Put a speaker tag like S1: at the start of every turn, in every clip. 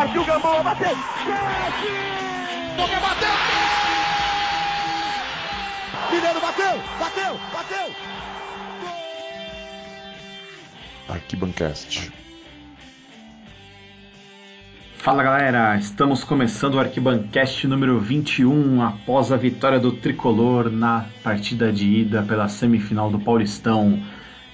S1: Partiu Gamboa, bateu. Chute! Boca bateu! Mineiro bateu, bateu, bateu.
S2: Arquibancast.
S3: Fala galera, estamos começando o Arquibancast número 21 após a vitória do Tricolor na partida de ida pela semifinal do Paulistão.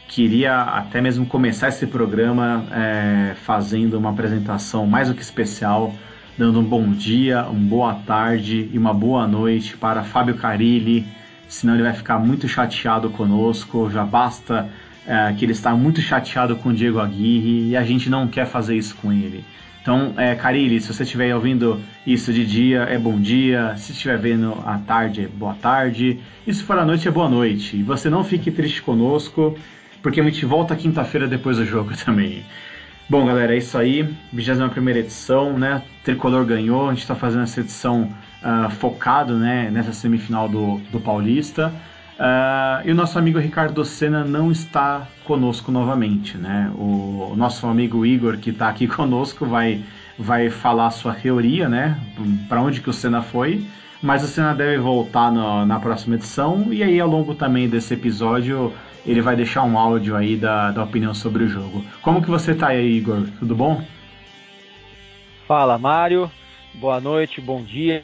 S3: Queria até mesmo começar esse programa é, fazendo uma apresentação mais do que especial, dando um bom dia, uma boa tarde e uma boa noite para Fábio Carilli, senão ele vai ficar muito chateado conosco. Já basta é, que ele está muito chateado com o Diego Aguirre e a gente não quer fazer isso com ele. Então, é, Carilli, se você estiver ouvindo isso de dia, é bom dia. Se estiver vendo à tarde, é boa tarde. E se for à noite, é boa noite. E você não fique triste conosco, porque a gente volta quinta-feira depois do jogo também. Bom, galera, é isso aí. 21 edição, né? Tricolor ganhou. A gente está fazendo essa edição uh, focado né, nessa semifinal do, do Paulista. Uh, e o nosso amigo Ricardo Senna não está conosco novamente, né? O, o nosso amigo Igor, que está aqui conosco, vai, vai falar sua teoria, né? Para onde que o Senna foi. Mas o Senna deve voltar no, na próxima edição. E aí, ao longo também desse episódio, ele vai deixar um áudio aí da, da opinião sobre o jogo. Como que você está aí, Igor? Tudo bom?
S4: Fala, Mário. Boa noite, bom dia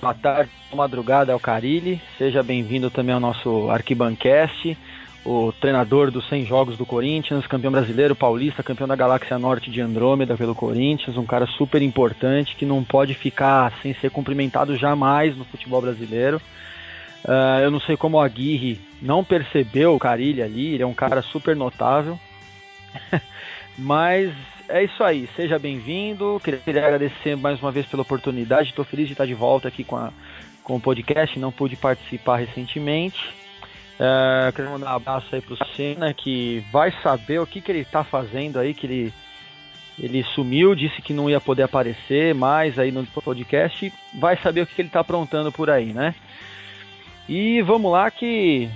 S4: boa tarde, boa madrugada ao Carilli. Seja bem-vindo também ao nosso Arquibancast, o treinador dos 100 jogos do Corinthians, campeão brasileiro, paulista, campeão da Galáxia Norte de Andrômeda pelo Corinthians, um cara super importante que não pode ficar sem ser cumprimentado jamais no futebol brasileiro. Uh, eu não sei como o Aguirre não percebeu o Carilli ali, ele é um cara super notável. Mas é isso aí, seja bem-vindo. Queria agradecer mais uma vez pela oportunidade. Estou feliz de estar de volta aqui com, a, com o podcast. Não pude participar recentemente. É, quero mandar um abraço aí pro Senna, que vai saber o que, que ele está fazendo aí, que ele, ele sumiu, disse que não ia poder aparecer mais aí no podcast. Vai saber o que, que ele está aprontando por aí, né? E vamos lá que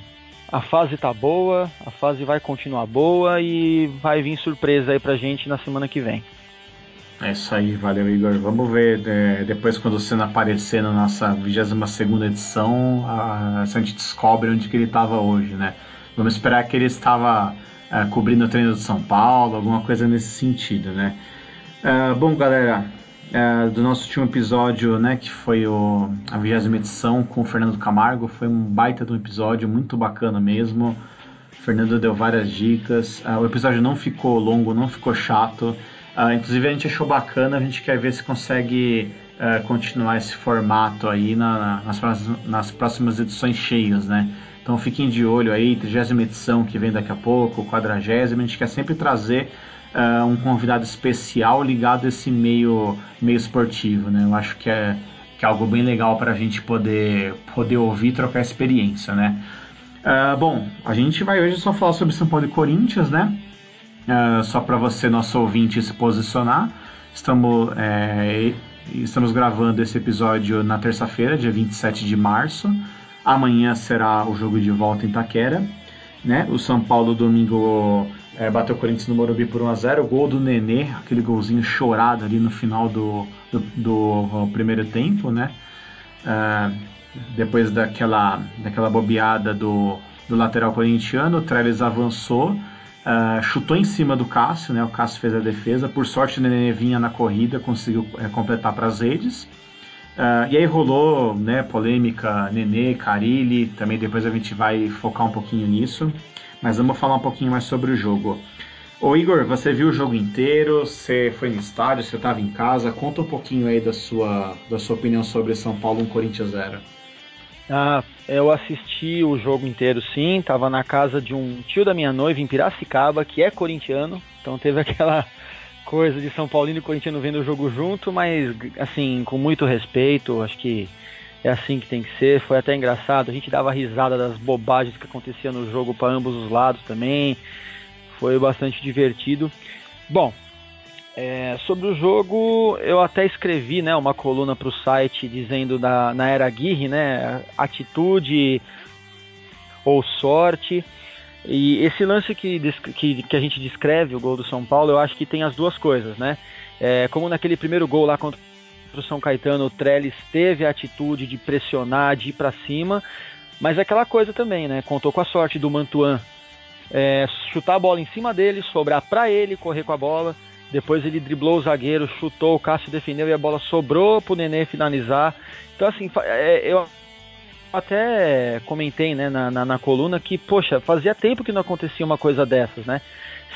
S4: a fase tá boa, a fase vai continuar boa e vai vir surpresa aí pra gente na semana que vem.
S3: É isso aí, valeu Igor. Vamos ver é, depois quando o Senna aparecer na nossa 22 edição, a, se a gente descobre onde que ele estava hoje, né? Vamos esperar que ele estava é, cobrindo o treino de São Paulo, alguma coisa nesse sentido, né? É, bom, galera, é, do nosso último episódio, né, que foi o, a vigésima edição com o Fernando Camargo. Foi um baita de um episódio, muito bacana mesmo. O Fernando deu várias dicas. Uh, o episódio não ficou longo, não ficou chato. Uh, inclusive a gente achou bacana, a gente quer ver se consegue continuar esse formato aí na, nas, próximas, nas próximas edições cheias, né? Então fiquem de olho aí, 30 edição que vem daqui a pouco, 40 a gente quer sempre trazer uh, um convidado especial ligado a esse meio, meio esportivo, né? Eu acho que é, que é algo bem legal para a gente poder, poder ouvir e trocar experiência, né? Uh, bom, a gente vai hoje só falar sobre São Paulo e Corinthians, né? Uh, só para você, nosso ouvinte, se posicionar. Estamos, é, estamos gravando esse episódio na terça-feira, dia 27 de março. Amanhã será o jogo de volta em Taquera. Né? O São Paulo domingo é, bateu o Corinthians no Morumbi por 1x0. Gol do Nenê, aquele golzinho chorado ali no final do, do, do primeiro tempo, né? É, depois daquela, daquela bobeada do, do lateral corintiano, o Trellis avançou, uh, chutou em cima do Cássio, né? O Cássio fez a defesa. Por sorte, o Nenê vinha na corrida, conseguiu é, completar para as redes. Uh, e aí rolou né, polêmica Nenê, Carilli, também depois a gente vai focar um pouquinho nisso mas vamos falar um pouquinho mais sobre o jogo. Ô Igor, você viu o jogo inteiro? Você foi no estádio? Você estava em casa? Conta um pouquinho aí da sua, da sua opinião sobre São Paulo 1 Corinthians 0.
S4: Ah, eu assisti o jogo inteiro sim, estava na casa de um tio da minha noiva em Piracicaba, que é corintiano, então teve aquela coisa de São Paulino e corintiano vendo o jogo junto, mas assim, com muito respeito, acho que é assim que tem que ser. Foi até engraçado. A gente dava risada das bobagens que acontecia no jogo para ambos os lados também. Foi bastante divertido. Bom, é, sobre o jogo, eu até escrevi né, uma coluna para o site dizendo da, na era Aguirre, né, atitude ou sorte. E esse lance que, que, que a gente descreve, o gol do São Paulo, eu acho que tem as duas coisas, né? É, como naquele primeiro gol lá contra o São Caetano, o Trellis teve a atitude de pressionar, de ir para cima, mas é aquela coisa também, né? Contou com a sorte do Mantuan é, chutar a bola em cima dele, sobrar para ele, correr com a bola. Depois ele driblou o zagueiro, chutou, o Cássio defendeu e a bola sobrou pro Nenê finalizar. Então, assim, é, eu até comentei né, na, na, na, coluna que, poxa, fazia tempo que não acontecia uma coisa dessas, né?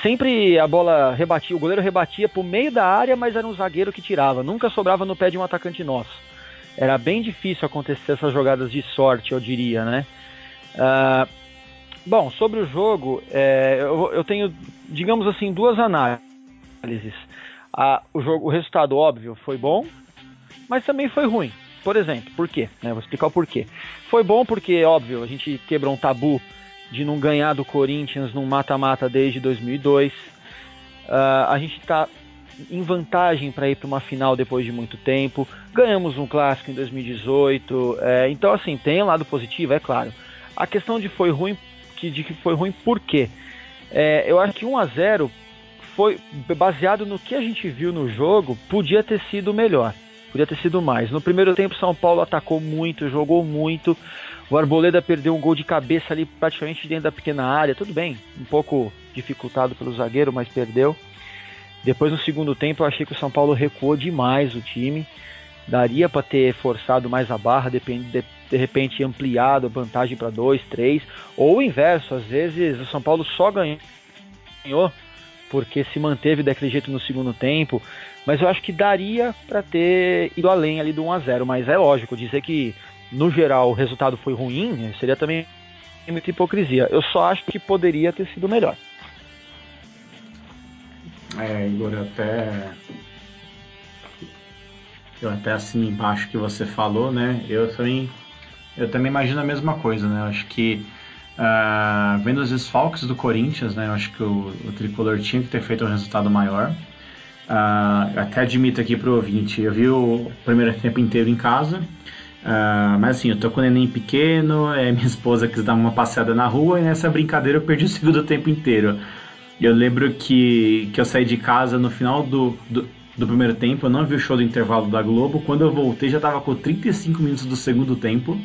S4: Sempre a bola rebatia, o goleiro rebatia pro meio da área, mas era um zagueiro que tirava, nunca sobrava no pé de um atacante nosso. Era bem difícil acontecer essas jogadas de sorte, eu diria, né? Uh, bom, sobre o jogo, é, eu, eu tenho, digamos assim, duas análises. Ah, o, jogo, o resultado, óbvio, foi bom, mas também foi ruim. Por exemplo, por quê? Né, vou explicar o porquê. Foi bom porque, óbvio, a gente quebrou um tabu de não ganhar do Corinthians num mata-mata desde 2002. Uh, ah, a gente está em vantagem para ir para uma final depois de muito tempo. Ganhamos um clássico em 2018. É, então, assim, tem um lado positivo, é claro. A questão de foi ruim, que, de que foi ruim por quê? É, eu acho que 1 a 0 foi baseado no que a gente viu no jogo, podia ter sido melhor. Podia ter sido mais. No primeiro tempo, São Paulo atacou muito, jogou muito. O Arboleda perdeu um gol de cabeça ali praticamente dentro da pequena área. Tudo bem, um pouco dificultado pelo zagueiro, mas perdeu. Depois, no segundo tempo, eu achei que o São Paulo recuou demais o time. Daria para ter forçado mais a barra, de, de, repente ampliado a vantagem para dois, três, ou o inverso. Às vezes o São Paulo só ganhou porque se manteve daquele jeito no segundo tempo. Mas eu acho que daria para ter ido além ali do 1 a 0 Mas é lógico, dizer que no geral o resultado foi ruim seria também muita hipocrisia. Eu só acho que poderia ter sido melhor.
S3: É, Igor, até. Eu até assim embaixo que você falou, né? Eu também. Eu também imagino a mesma coisa, né? Eu acho que Uh, vendo os desfalques do Corinthians, né, eu acho que o, o Tricolor tinha que ter feito um resultado maior. Uh, até admito aqui pro ouvinte, eu vi o primeiro tempo inteiro em casa, uh, mas assim, eu tô com o neném pequeno, é, minha esposa quis dar uma passeada na rua e nessa brincadeira eu perdi o segundo tempo inteiro. Eu lembro que, que eu saí de casa no final do, do, do primeiro tempo, eu não vi o show do intervalo da Globo, quando eu voltei já tava com 35 minutos do segundo tempo.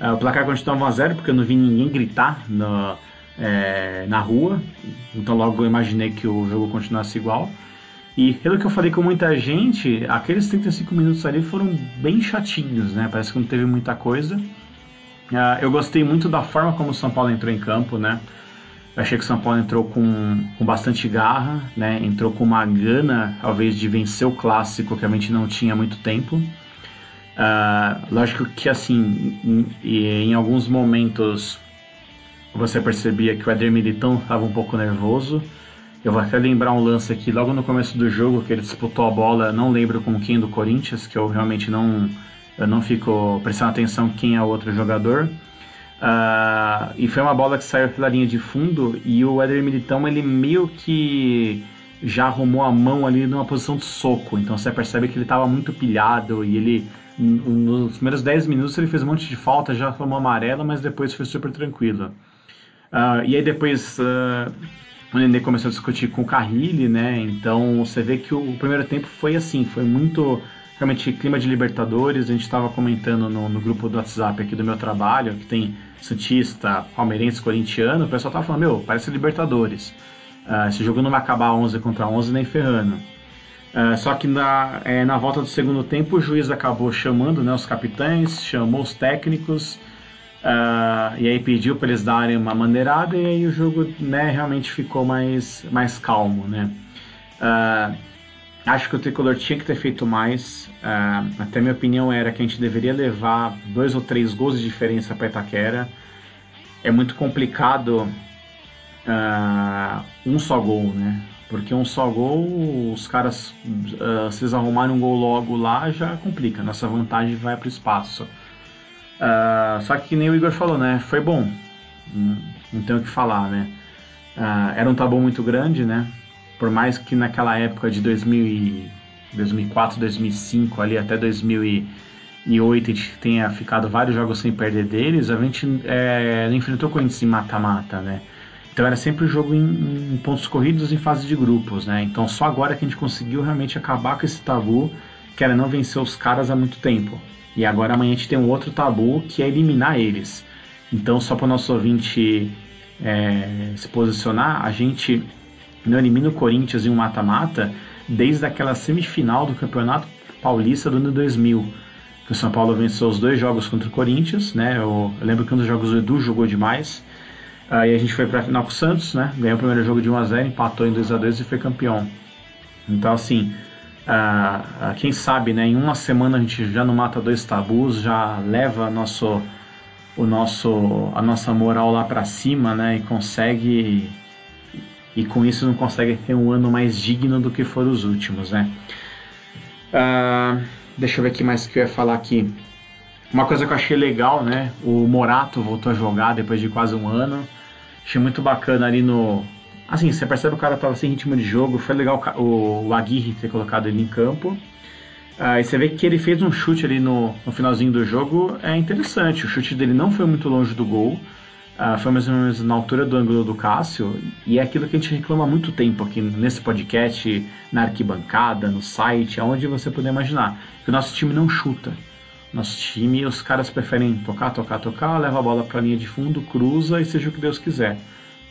S3: Uh, o placar continuava 1 a 0 porque eu não vi ninguém gritar no, é, na rua, então logo eu imaginei que o jogo continuasse igual. E pelo que eu falei com muita gente, aqueles 35 minutos ali foram bem chatinhos, né? Parece que não teve muita coisa. Uh, eu gostei muito da forma como o São Paulo entrou em campo, né? Eu achei que o São Paulo entrou com, com bastante garra, né? Entrou com uma gana, talvez, de vencer o clássico que a gente não tinha muito tempo. Uh, lógico que assim, em, em, alguns momentos você percebia que o Eder Militão estava um pouco nervoso. Eu vou até lembrar um lance aqui logo no começo do jogo que ele disputou a bola, não lembro com quem do Corinthians, que eu realmente não eu não fico prestando atenção quem é o outro jogador. Uh, e foi uma bola que saiu pela linha de fundo e o Eder Militão ele meio que já arrumou a mão ali numa posição de soco. Então você percebe que ele estava muito pilhado e ele nos primeiros 10 minutos ele fez um monte de falta, já tomou amarela, mas depois foi super tranquilo. Uh, e aí depois uh, o Nenê começou a discutir com o Carrilli, né? Então você vê que o, primeiro tempo foi assim, foi muito realmente clima de Libertadores. A gente estava comentando no, no, grupo do WhatsApp aqui do meu trabalho, que tem Santista, Palmeirense, Corintiano. O pessoal tava falando, meu, parece Libertadores. Uh, esse jogo não vai acabar 11 contra 11 nem ferrando. Uh, só que na, é, na volta do segundo tempo o juiz acabou chamando né, os capitães, chamou os técnicos uh, e aí pediu para eles darem uma maneirada e aí o jogo né, realmente ficou mais, mais calmo. Né? Acho que o tricolor tinha que ter feito mais. até minha opinião era que a gente deveria levar dois ou três gols de diferença para Itaquera. É muito complicado um só gol, né? Porque um só gol, os caras, uh, se eles arrumarem um gol logo lá, já complica. Nossa vantagem vai para o espaço. Uh, só que, nem o Igor falou, né? Foi bom. Não, tenho o que falar, né? Uh, era um tabu muito grande, né? Por mais que naquela época de 2000 e 2004, 2005, ali até 2008, a gente tenha ficado vários jogos sem perder deles, a gente é, enfrentou o Corinthians em mata-mata, né? Então era sempre o jogo em, em, pontos corridos em fase de grupos, né? Então só agora que a gente conseguiu realmente acabar com esse tabu, que era não vencer os caras há muito tempo. E agora amanhã a gente tem um outro tabu que é eliminar eles. Então só para o nosso ouvinte é, se posicionar, a gente não elimina o Corinthians em um mata-mata desde aquela semifinal do Campeonato Paulista do ano 2000 que o São Paulo venceu os dois jogos contra o Corinthians, né? Eu lembro que um dos jogos o Edu jogou demais. Aí a gente foi para a final com o Santos, né? Ganhou o primeiro jogo de 1 a 0, empatou em 2 a 2 e foi campeão. Então assim, uh, quem sabe, né? Em uma semana a gente já não mata dois tabus, já leva nosso o nosso a nossa moral lá para cima, né? E consegue e com isso não consegue ter um ano mais digno do que foram os últimos, né? Uh, Deixa eu ver aqui mais que eu ia falar aqui. Uma coisa que eu achei legal, né? O Morato voltou a jogar depois de quase um ano. Achei muito bacana ali no. Assim, você percebe o cara tava sem ritmo de jogo. Foi legal o, o Aguirre ter colocado ele em campo. Ah, e você vê que ele fez um chute ali no, no finalzinho do jogo. É interessante. O chute dele não foi muito longe do gol. Uh, foi mais ou menos na altura do ângulo do Cássio, e é aquilo que a gente reclama há muito tempo aqui nesse podcast, na arquibancada, no site, aonde você puder imaginar, que o nosso time não chuta. Nosso time, os caras preferem tocar, tocar, tocar, leva a bola para a linha de fundo, cruza e seja o que Deus quiser.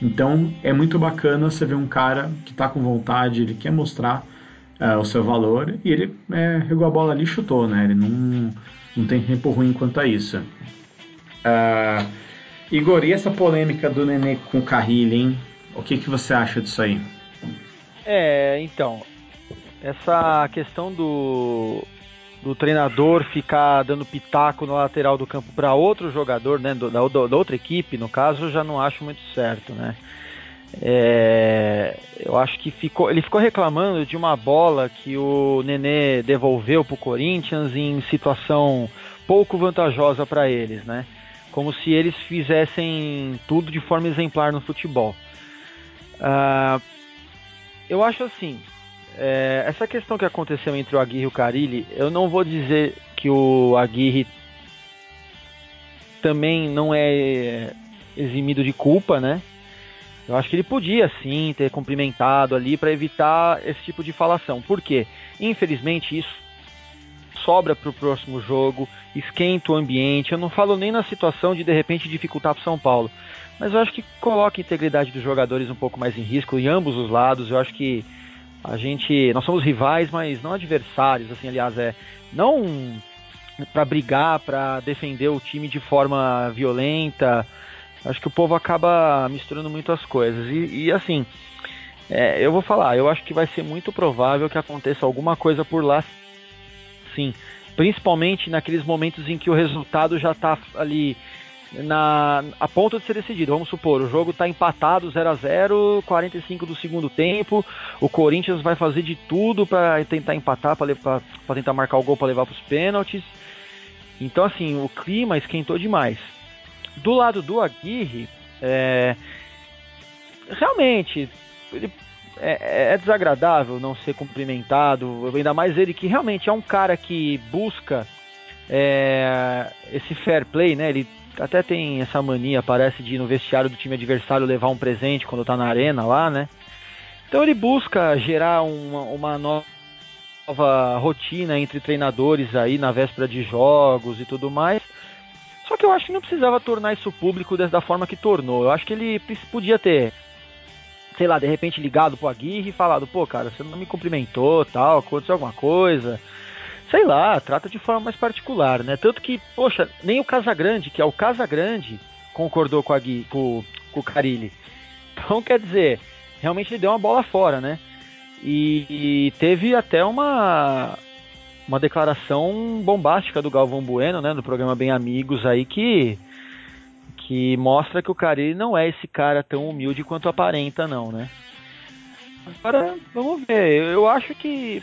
S3: Então é muito bacana você ver um cara que está com vontade, ele quer mostrar uh, o seu valor e ele é, regou a bola ali e chutou, né? Ele não, não tem tempo ruim quanto a isso. Uh, Igor, e essa polêmica do Nenê com o Carrilho, hein? O que, que você acha disso aí?
S4: É, então, essa questão do, do treinador ficar dando pitaco no lateral do campo para outro jogador, né, do, da, da, outra equipe, no caso, eu já não acho muito certo, né? É, eu acho que ficou, ele ficou reclamando de uma bola que o Nenê devolveu para o Corinthians em situação pouco vantajosa para eles, né? como se eles fizessem tudo de forma exemplar no futebol. Uh, eu acho assim, é, essa questão que aconteceu entre o Aguirre e o Carilli, eu não vou dizer que o Aguirre também não é eximido de culpa, né? Eu acho que ele podia sim ter cumprimentado ali para evitar esse tipo de falação. Por quê? Infelizmente isso sobra para o próximo jogo, esquenta o ambiente. Eu não falo nem na situação de de repente dificultar para São Paulo, mas eu acho que coloca a integridade dos jogadores um pouco mais em risco em ambos os lados. Eu acho que a gente, nós somos rivais, mas não adversários, assim, aliás, é não para brigar, para defender o time de forma violenta. Acho que o povo acaba misturando muito as coisas. E, e assim, é, eu vou falar, eu acho que vai ser muito provável que aconteça alguma coisa por lá sim. Principalmente naqueles momentos em que o resultado já está ali na, a ponto de ser decidido. Vamos supor, o jogo está empatado 0 a 0 45 do segundo tempo. O Corinthians vai fazer de tudo para tentar empatar, para tentar marcar o gol para levar para os pênaltis. Então, assim, o clima esquentou demais. Do lado do Aguirre, é, realmente, ele é, é, desagradável não ser cumprimentado, ainda mais ele que realmente é um cara que busca é, esse fair play, né? Ele até tem essa mania, parece, de ir no vestiário do time adversário levar um presente quando tá na arena lá, né? Então ele busca gerar uma, uma nova rotina entre treinadores aí na véspera de jogos e tudo mais. Só que eu acho que não precisava tornar isso público da forma que tornou. Eu acho que ele podia ter sei lá, de repente ligado pro Aguirre e falado, pô, cara, você não me cumprimentou, tal, aconteceu alguma coisa. Sei lá, trata de forma mais particular, né? Tanto que, poxa, nem o Casagrande, que é o Casagrande, concordou com, a Gui, com, com o Carilli. Então, quer dizer, realmente ele deu uma bola fora, né? E, e, teve até uma uma declaração bombástica do Galvão Bueno, né, no programa Bem Amigos aí que que mostra que o Carilli não é esse cara tão humilde quanto aparenta, não, né? Agora, vamos ver. Eu acho que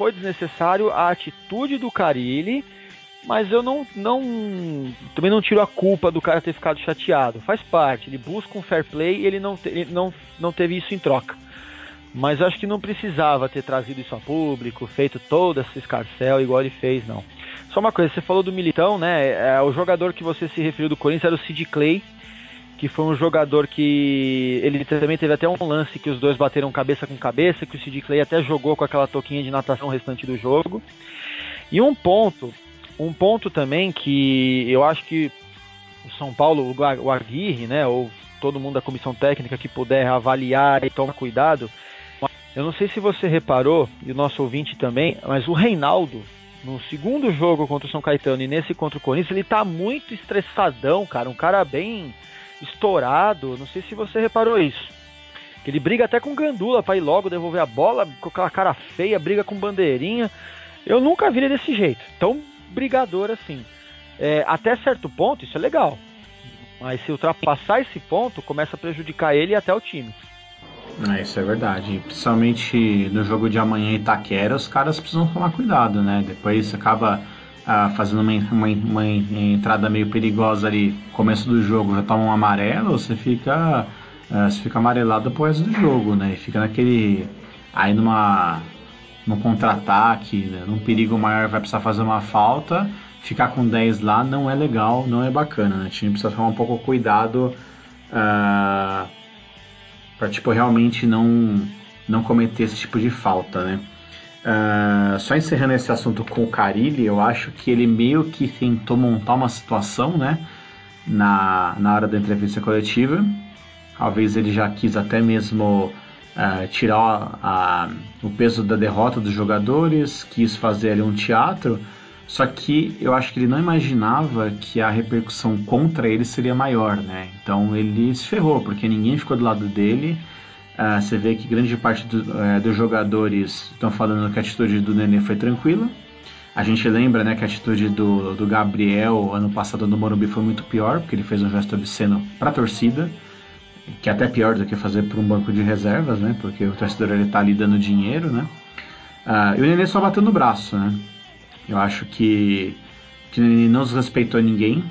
S4: foi desnecessário a atitude do Carilli, mas eu não, não também não tiro a culpa do cara ter ficado chateado. Faz parte. Ele busca um fair play e ele não, ele não, não teve isso em troca. Mas acho que não precisava ter trazido isso a público, feito todo esse escarcel igual ele fez, não. Só uma coisa, você falou do Militão, né? É, o jogador que você se referiu do Corinthians era o Sid Clay, que foi um jogador que ele também teve até um lance que os dois bateram cabeça com cabeça, que o Sid Clay até jogou com aquela toquinha de natação restante do jogo. E um ponto, um ponto também que eu acho que o São Paulo, o Aguirre, né, ou todo mundo da comissão técnica que puder avaliar e tomar cuidado, eu não sei se você reparou, e o nosso ouvinte também, mas o Reinaldo, no segundo jogo contra o São Caetano e nesse contra o Corinthians, ele tá muito estressadão, cara. Um cara bem estourado. Não sei se você reparou isso. Ele briga até com Gandula pra ir logo devolver a bola, com aquela cara feia, briga com bandeirinha. Eu nunca vi ele desse jeito, tão brigador assim. É, até certo ponto, isso é legal. Mas se ultrapassar esse ponto, começa a prejudicar ele e até o time.
S3: É, isso é verdade. Principalmente no jogo de amanhã em Itaquera, os caras precisam tomar cuidado, né? Depois acaba ah, fazendo uma, uma, uma, entrada meio perigosa ali, começo do jogo, já toma um amarelo, você fica, ah, você fica amarelado pro resto do jogo, né? E fica naquele. Aí numa. num contra-ataque, né? num perigo maior, vai precisar fazer uma falta. Ficar com 10 lá não é legal, não é bacana, né? O time precisa tomar um pouco cuidado. Uh, para tipo realmente não não cometer esse tipo de falta, né? Uh, só encerrando esse assunto com o Carilli, eu acho que ele meio que tentou montar uma situação, né? Na, na hora da entrevista coletiva. Talvez ele já quis até mesmo uh, tirar a, o peso da derrota dos jogadores, quis fazer ali um teatro. Só que eu acho que ele não imaginava que a repercussão contra ele seria maior, né? Então ele se ferrou, porque ninguém ficou do lado dele. Uh, você vê que grande parte do, uh, dos jogadores estão falando que a atitude do Nenê foi tranquila. A gente lembra né, que a atitude do, do Gabriel ano passado no Morumbi foi muito pior, porque ele fez um gesto obsceno para a torcida, que é até pior do que fazer para um banco de reservas, né? Porque o torcedor ele tá ali dando dinheiro, né? Uh, e o Nenê só bateu no braço, né? Eu acho que, que ele não desrespeitou ninguém.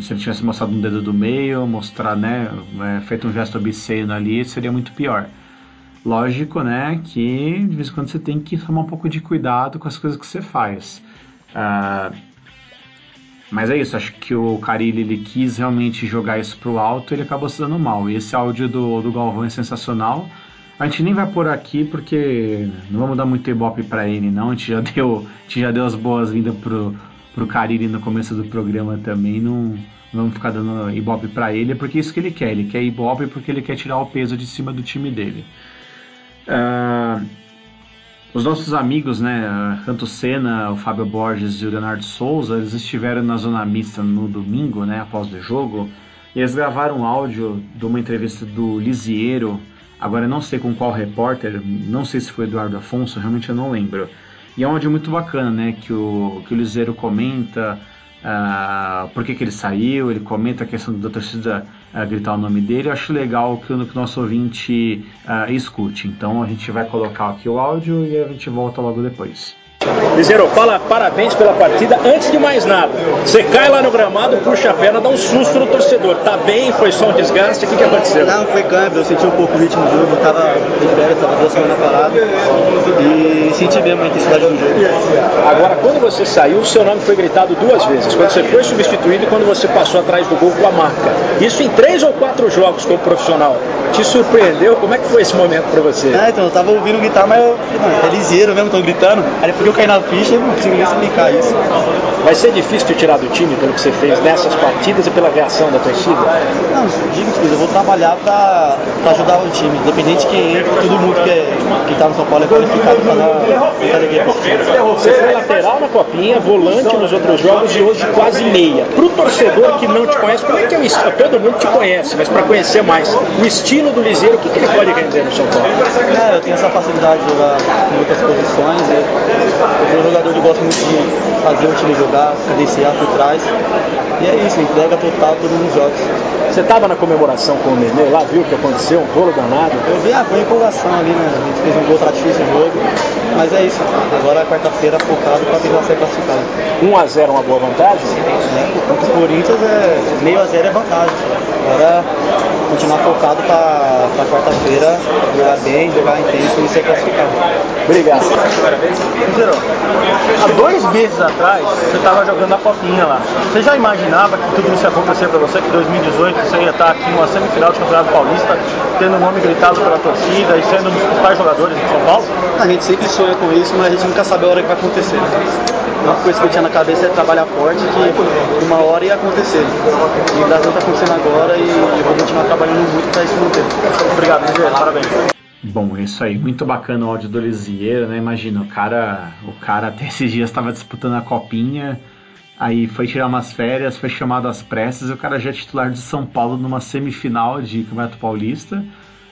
S3: Se ele tivesse mostrado um dedo do meio, mostrar, né, é, feito um gesto obsceno ali, seria muito pior. Lógico, né, que de vez em quando você tem que tomar um pouco de cuidado com as coisas que você faz. Uh, mas é isso, acho que o Carilli ele quis realmente jogar isso pro alto ele acabou se dando mal. E esse áudio do, do Galvão é sensacional. A gente nem vai por aqui porque não vamos dar muito ibope para ele, não. A gente já deu, a gente já deu as boas-vindas pro, pro Cariri no começo do programa também. Não, vamos ficar dando ibope para ele, porque é isso que ele quer. Ele quer ibope porque ele quer tirar o peso de cima do time dele. Uh, os nossos amigos, né, tanto Senna, o Fábio Borges e o Leonardo Souza, eles estiveram na zona mista no domingo, né, após o jogo, e eles gravaram um áudio de uma entrevista do Lisiero Agora não sei com qual repórter, não sei se foi Eduardo Afonso, realmente eu não lembro. E é um áudio muito bacana, né? Que o, que o Liseiro comenta uh, por que, que ele saiu, ele comenta a questão da torcida uh, gritar o nome dele. Eu acho legal que, o nosso ouvinte uh, escute. Então a gente vai colocar aqui o áudio e a gente volta logo depois.
S2: Liseiro, fala parabéns pela partida. Antes de mais nada, você cai lá no gramado, puxa a perna, dá um susto no torcedor. Tá bem? Foi só um desgaste? O que, que aconteceu?
S5: Não, foi câmbio. Eu senti um pouco o ritmo do jogo. Eu tava de férias, tava duas semanas parado. E senti mesmo a intensidade do jogo.
S2: Agora, quando você saiu, o seu nome foi gritado duas vezes. Quando você foi substituído e quando você passou atrás do gol com a marca. Isso em três ou quatro jogos como profissional. Te surpreendeu? Como é que foi esse momento pra você?
S5: É, então, eu tava ouvindo gritar, mas eu, não, é liseiro mesmo, tão gritando. Aí porque eu caí na ficha e não consigo nem explicar isso.
S2: Vai ser difícil te tirar do time pelo que você fez nessas partidas e pela reação da torcida?
S5: Não, digo que eu vou trabalhar para ajudar o time. Independente de quem entra, todo mundo que, é, que tá no São Paulo é qualificado para para
S2: Você foi lateral na copinha, volante nos outros jogos e hoje quase meia. Para o torcedor que não te conhece, como é que é o estilo? Todo mundo te conhece, mas para conhecer mais, o estilo do Liseiro, o que, que ele pode render no São Paulo?
S5: É, eu tenho essa facilidade de jogar em muitas posições. Eu, eu sou um jogador que gosta muito de fazer o time jogar, cadenciar por trás. E é isso, entrega total todos os jogos.
S2: Você estava na comemoração com o Nenê lá, viu o que aconteceu? Um rolo danado?
S5: Eu vi, ah, foi empolgação ali, né? A gente fez um gol difícil no jogo. Mas é isso, agora quarta-feira focado para tentar ser classificado.
S2: 1x0 uma boa vantagem?
S5: É, contra o Corinthians é meio a zero é vantagem. Agora continuar focado para quarta-feira, jogar bem, jogar intenso e ser classificado.
S2: Obrigado.
S5: Parabéns. Há dois meses atrás você estava jogando a copinha lá. Você já imaginava que tudo isso ia acontecer para você, que em 2018 você ia estar aqui numa semifinal de Campeonato Paulista, tendo o nome gritado pela torcida e sendo um dos principais jogadores de São Paulo? A gente sempre sonha com isso, mas a gente nunca sabe a hora que vai acontecer. A única coisa que eu tinha na cabeça é trabalhar forte, que uma hora ia acontecer. E o Brasil está acontecendo agora e eu vou continuar trabalhando muito para isso manter. Obrigado, Ligeiro, parabéns.
S3: Bom, é isso aí, muito bacana o áudio do Lisieiro, né? Imagina, o cara, o cara até esses dias estava disputando a copinha, aí foi tirar umas férias, foi chamado às pressas, e o cara já é titular de São Paulo numa semifinal de Campeonato Paulista.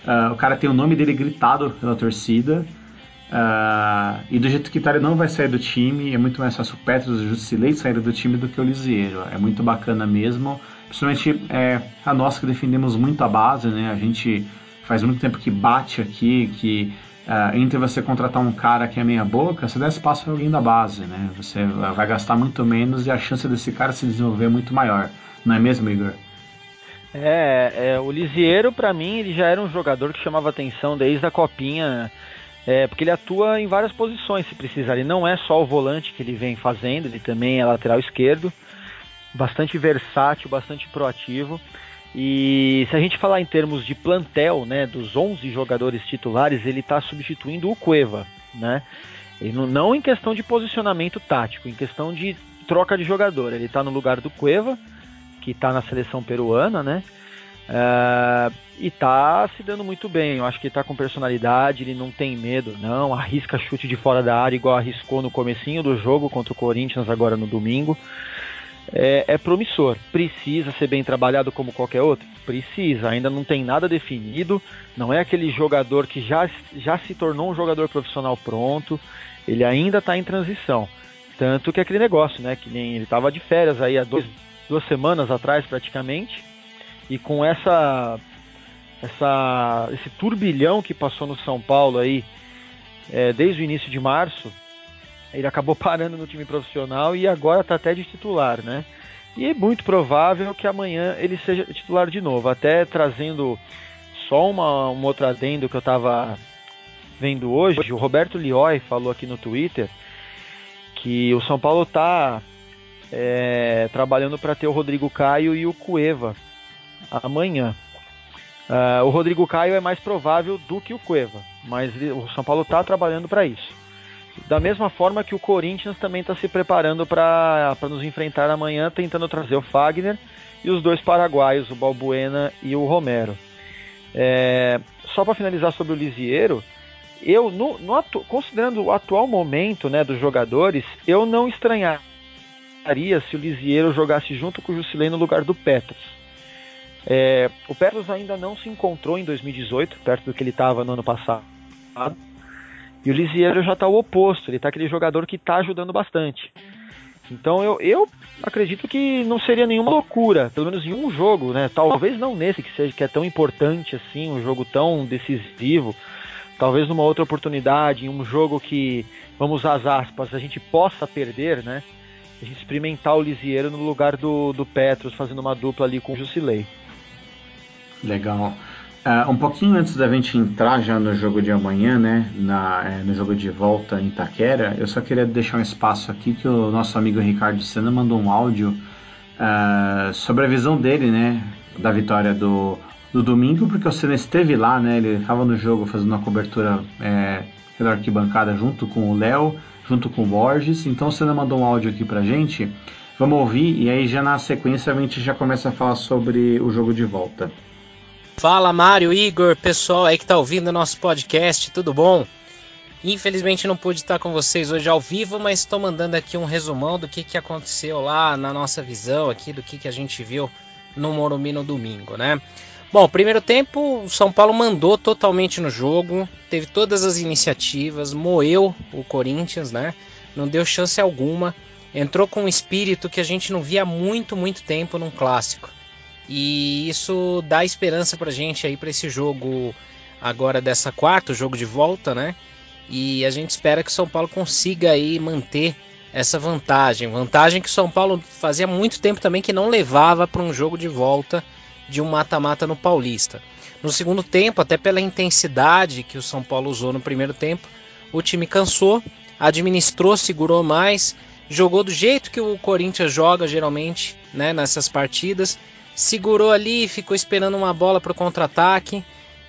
S3: Uh, o cara tem o nome dele gritado pela torcida. Uh, e do jeito que tá, ele não vai sair do time. É muito mais fácil o Petros e o Jusilei saírem do time do que o Lisieiro. É muito bacana mesmo. Principalmente é, a nós que defendemos muito a base, né? A gente faz muito tempo que bate aqui, que uh, entre você contratar um cara que é meia boca, você dá espaço para alguém da base, né? Você vai gastar muito menos e a chance desse cara se desenvolver é muito maior. Não é mesmo, Igor?
S4: É, é o Lisieiro, para mim, ele já era um jogador que chamava atenção desde a copinha, é, porque ele atua em várias posições, se precisar. Ele não é só o volante que ele vem fazendo, ele também é lateral esquerdo, bastante versátil, bastante proativo. E se a gente falar em termos de plantel, né, dos 11 jogadores titulares, ele está substituindo o Cueva, né? Não, não em questão de posicionamento tático, em questão de troca de jogador. Ele está no lugar do Cueva, que está na seleção peruana, né? Uh, e tá se dando muito bem. Eu acho que ele tá com personalidade, ele não tem medo, não. Arrisca chute de fora da área, igual arriscou no comecinho do jogo contra o Corinthians agora no domingo é, é, promissor. Precisa ser bem trabalhado como qualquer outro? Precisa. Ainda não tem nada definido. Não é aquele jogador que já, já se tornou um jogador profissional pronto. Ele ainda está em transição. Tanto que aquele negócio, né? Que nem ele estava de férias aí há dois, duas semanas atrás praticamente. E com essa, essa esse turbilhão que passou no São Paulo aí é, desde o início de março, ele acabou parando no time profissional e agora está até de titular, né? E é muito provável que amanhã ele seja titular de novo. Até trazendo só uma, um outro adendo que eu estava vendo hoje, o Roberto Lioi falou aqui no Twitter que o São Paulo está é, trabalhando para ter o Rodrigo Caio e o Cueva amanhã. Uh, o Rodrigo Caio é mais provável do que o Cueva, mas o São Paulo está trabalhando para isso. Da mesma forma que o Corinthians também está se preparando para nos enfrentar amanhã, tentando trazer o Fagner e os dois paraguaios, o Balbuena e o Romero. É, só para finalizar sobre o Lisieiro, eu, no, no atu, considerando o atual momento né, dos jogadores, eu não estranharia se o Lisieiro jogasse junto com o Jusilei no lugar do Petros. É, o Petros ainda não se encontrou em 2018, perto do que ele estava no ano passado. E o Lisieiro já está o oposto, ele está aquele jogador que está ajudando bastante. Então eu, eu acredito que não seria nenhuma loucura, pelo menos em um jogo, né? Talvez não nesse que seja que é tão importante assim, um jogo tão decisivo. Talvez numa outra oportunidade, em um jogo que, vamos usar as aspas, a gente possa perder, né? A gente experimentar o Lisieiro no lugar do, do Petros, fazendo uma dupla ali com o Jusilei.
S3: Legal. Uh, um pouquinho antes da gente entrar já no jogo de amanhã, né, na, é, no jogo de volta em Itaquera, eu só queria deixar um espaço aqui que o nosso amigo Ricardo Senna mandou um áudio uh, sobre a visão dele, né, da vitória do, do domingo, porque o Senna esteve lá, né, ele estava no jogo fazendo uma cobertura é, pela arquibancada junto com o Léo, junto com o Borges, então o Senna mandou um áudio aqui pra gente, vamos ouvir e aí já na sequência a gente já começa a falar sobre o jogo de volta.
S6: Fala Mário, Igor, pessoal aí que tá ouvindo o nosso podcast, tudo bom? Infelizmente não pude estar com vocês hoje ao vivo, mas estou mandando aqui um resumão do que, que aconteceu lá na nossa visão aqui, do que, que a gente viu no Morumbi no domingo, né? Bom, primeiro tempo, o São Paulo mandou totalmente no jogo, teve todas as iniciativas, moeu o Corinthians, né? Não deu chance alguma, entrou com um espírito que a gente não via há muito, muito tempo num clássico. E isso dá esperança pra gente aí para esse jogo agora dessa quarta, jogo de volta, né? E a gente espera que o São Paulo consiga aí manter essa vantagem, vantagem que o São Paulo fazia muito tempo também que não levava para um jogo de volta de um mata-mata no Paulista. No segundo tempo, até pela intensidade que o São Paulo usou no primeiro tempo, o time cansou administrou, segurou mais, jogou do jeito que o Corinthians joga geralmente, né, nessas partidas, segurou ali, ficou esperando uma bola para o contra-ataque,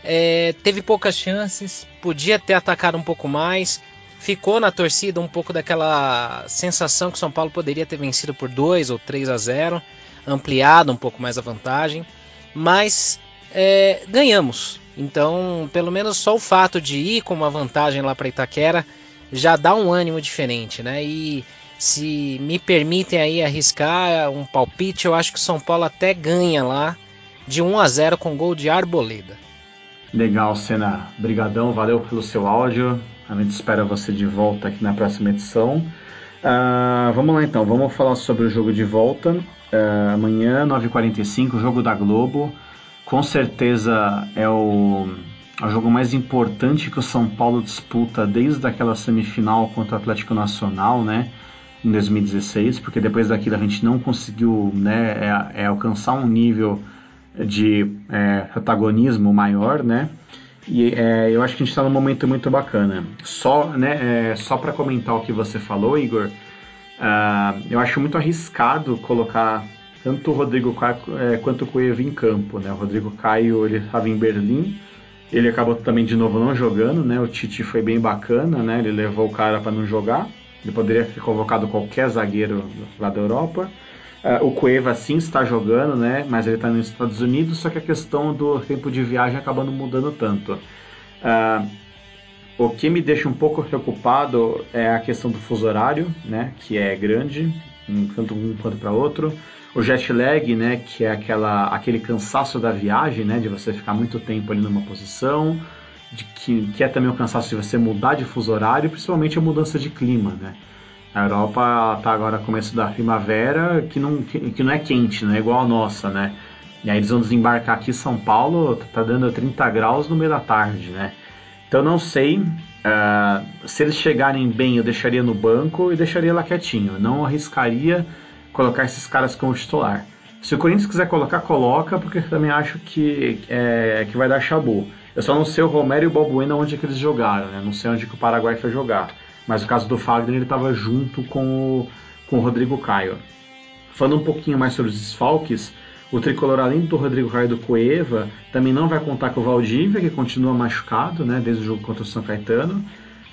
S6: é, teve poucas chances, podia ter atacado um pouco mais, ficou na torcida um pouco daquela sensação que o São Paulo poderia ter vencido por 2 ou 3 a 0, ampliado um pouco mais a vantagem, mas é, ganhamos. Então, pelo menos só o fato de ir com uma vantagem lá para Itaquera já dá um ânimo diferente, né? E se me permitem aí arriscar um palpite, eu acho que o São Paulo até ganha lá de 1 a 0 com gol de Arboleda.
S3: Legal, Senna. Brigadão, valeu pelo seu áudio. A gente espera você de volta aqui na próxima edição. Uh, vamos lá então, vamos falar sobre o jogo de volta. Uh, amanhã, 9h45, jogo da Globo. Com certeza é o, é o jogo mais importante que o São Paulo disputa desde aquela semifinal contra o Atlético Nacional, né? Em 2016, porque depois daquilo a gente não conseguiu né, é, é alcançar um nível de é, protagonismo maior, né? E é, eu acho que a gente está num momento muito bacana. Só, né, é, só para comentar o que você falou, Igor, uh, eu acho muito arriscado colocar tanto o Rodrigo Caio é, quanto o Cueva em campo. Né? O Rodrigo Caio ele estava em Berlim, ele acabou também de novo não jogando, né? O Tite foi bem bacana, né? Ele levou o cara para não jogar. Ele poderia ter convocado qualquer zagueiro lá da Europa. Uh, o Cueva sim está jogando, né? Mas ele está nos Estados Unidos, só que a questão do tempo de viagem acaba não mudando tanto. Uh, o que me deixa um pouco preocupado é a questão do fuso horário, né? Que é grande, tanto um quanto para outro. O jet lag, né? Que é aquela, aquele cansaço da viagem, né? De você ficar muito tempo ali numa posição. De que, que é também o cansaço de você mudar de fuso horário, principalmente a mudança de clima, né? A Europa está agora começo da primavera, que não, que, que, não é quente, não é igual a nossa, né? E aí eles vão desembarcar aqui em São Paulo, tá dando 30 graus no meio da tarde, né? Então não sei. Uh, se eles chegarem bem, eu deixaria no banco e deixaria lá quietinho. Não arriscaria colocar esses caras como titular. Se o Corinthians quiser colocar, coloca, porque eu também acho que, é, que vai dar chabu. Eu só não sei o Romero e o Balbuena onde é que eles jogaram, né? Não sei onde que o Paraguai foi jogar. Mas o caso do Fagner, ele estava junto com o, com o Rodrigo Caio. Falando um pouquinho mais sobre os desfalques, o tricolor, além do Rodrigo Caio do Coeva, também não vai contar com o Valdívia, que continua machucado, né, desde o jogo contra o São Caetano.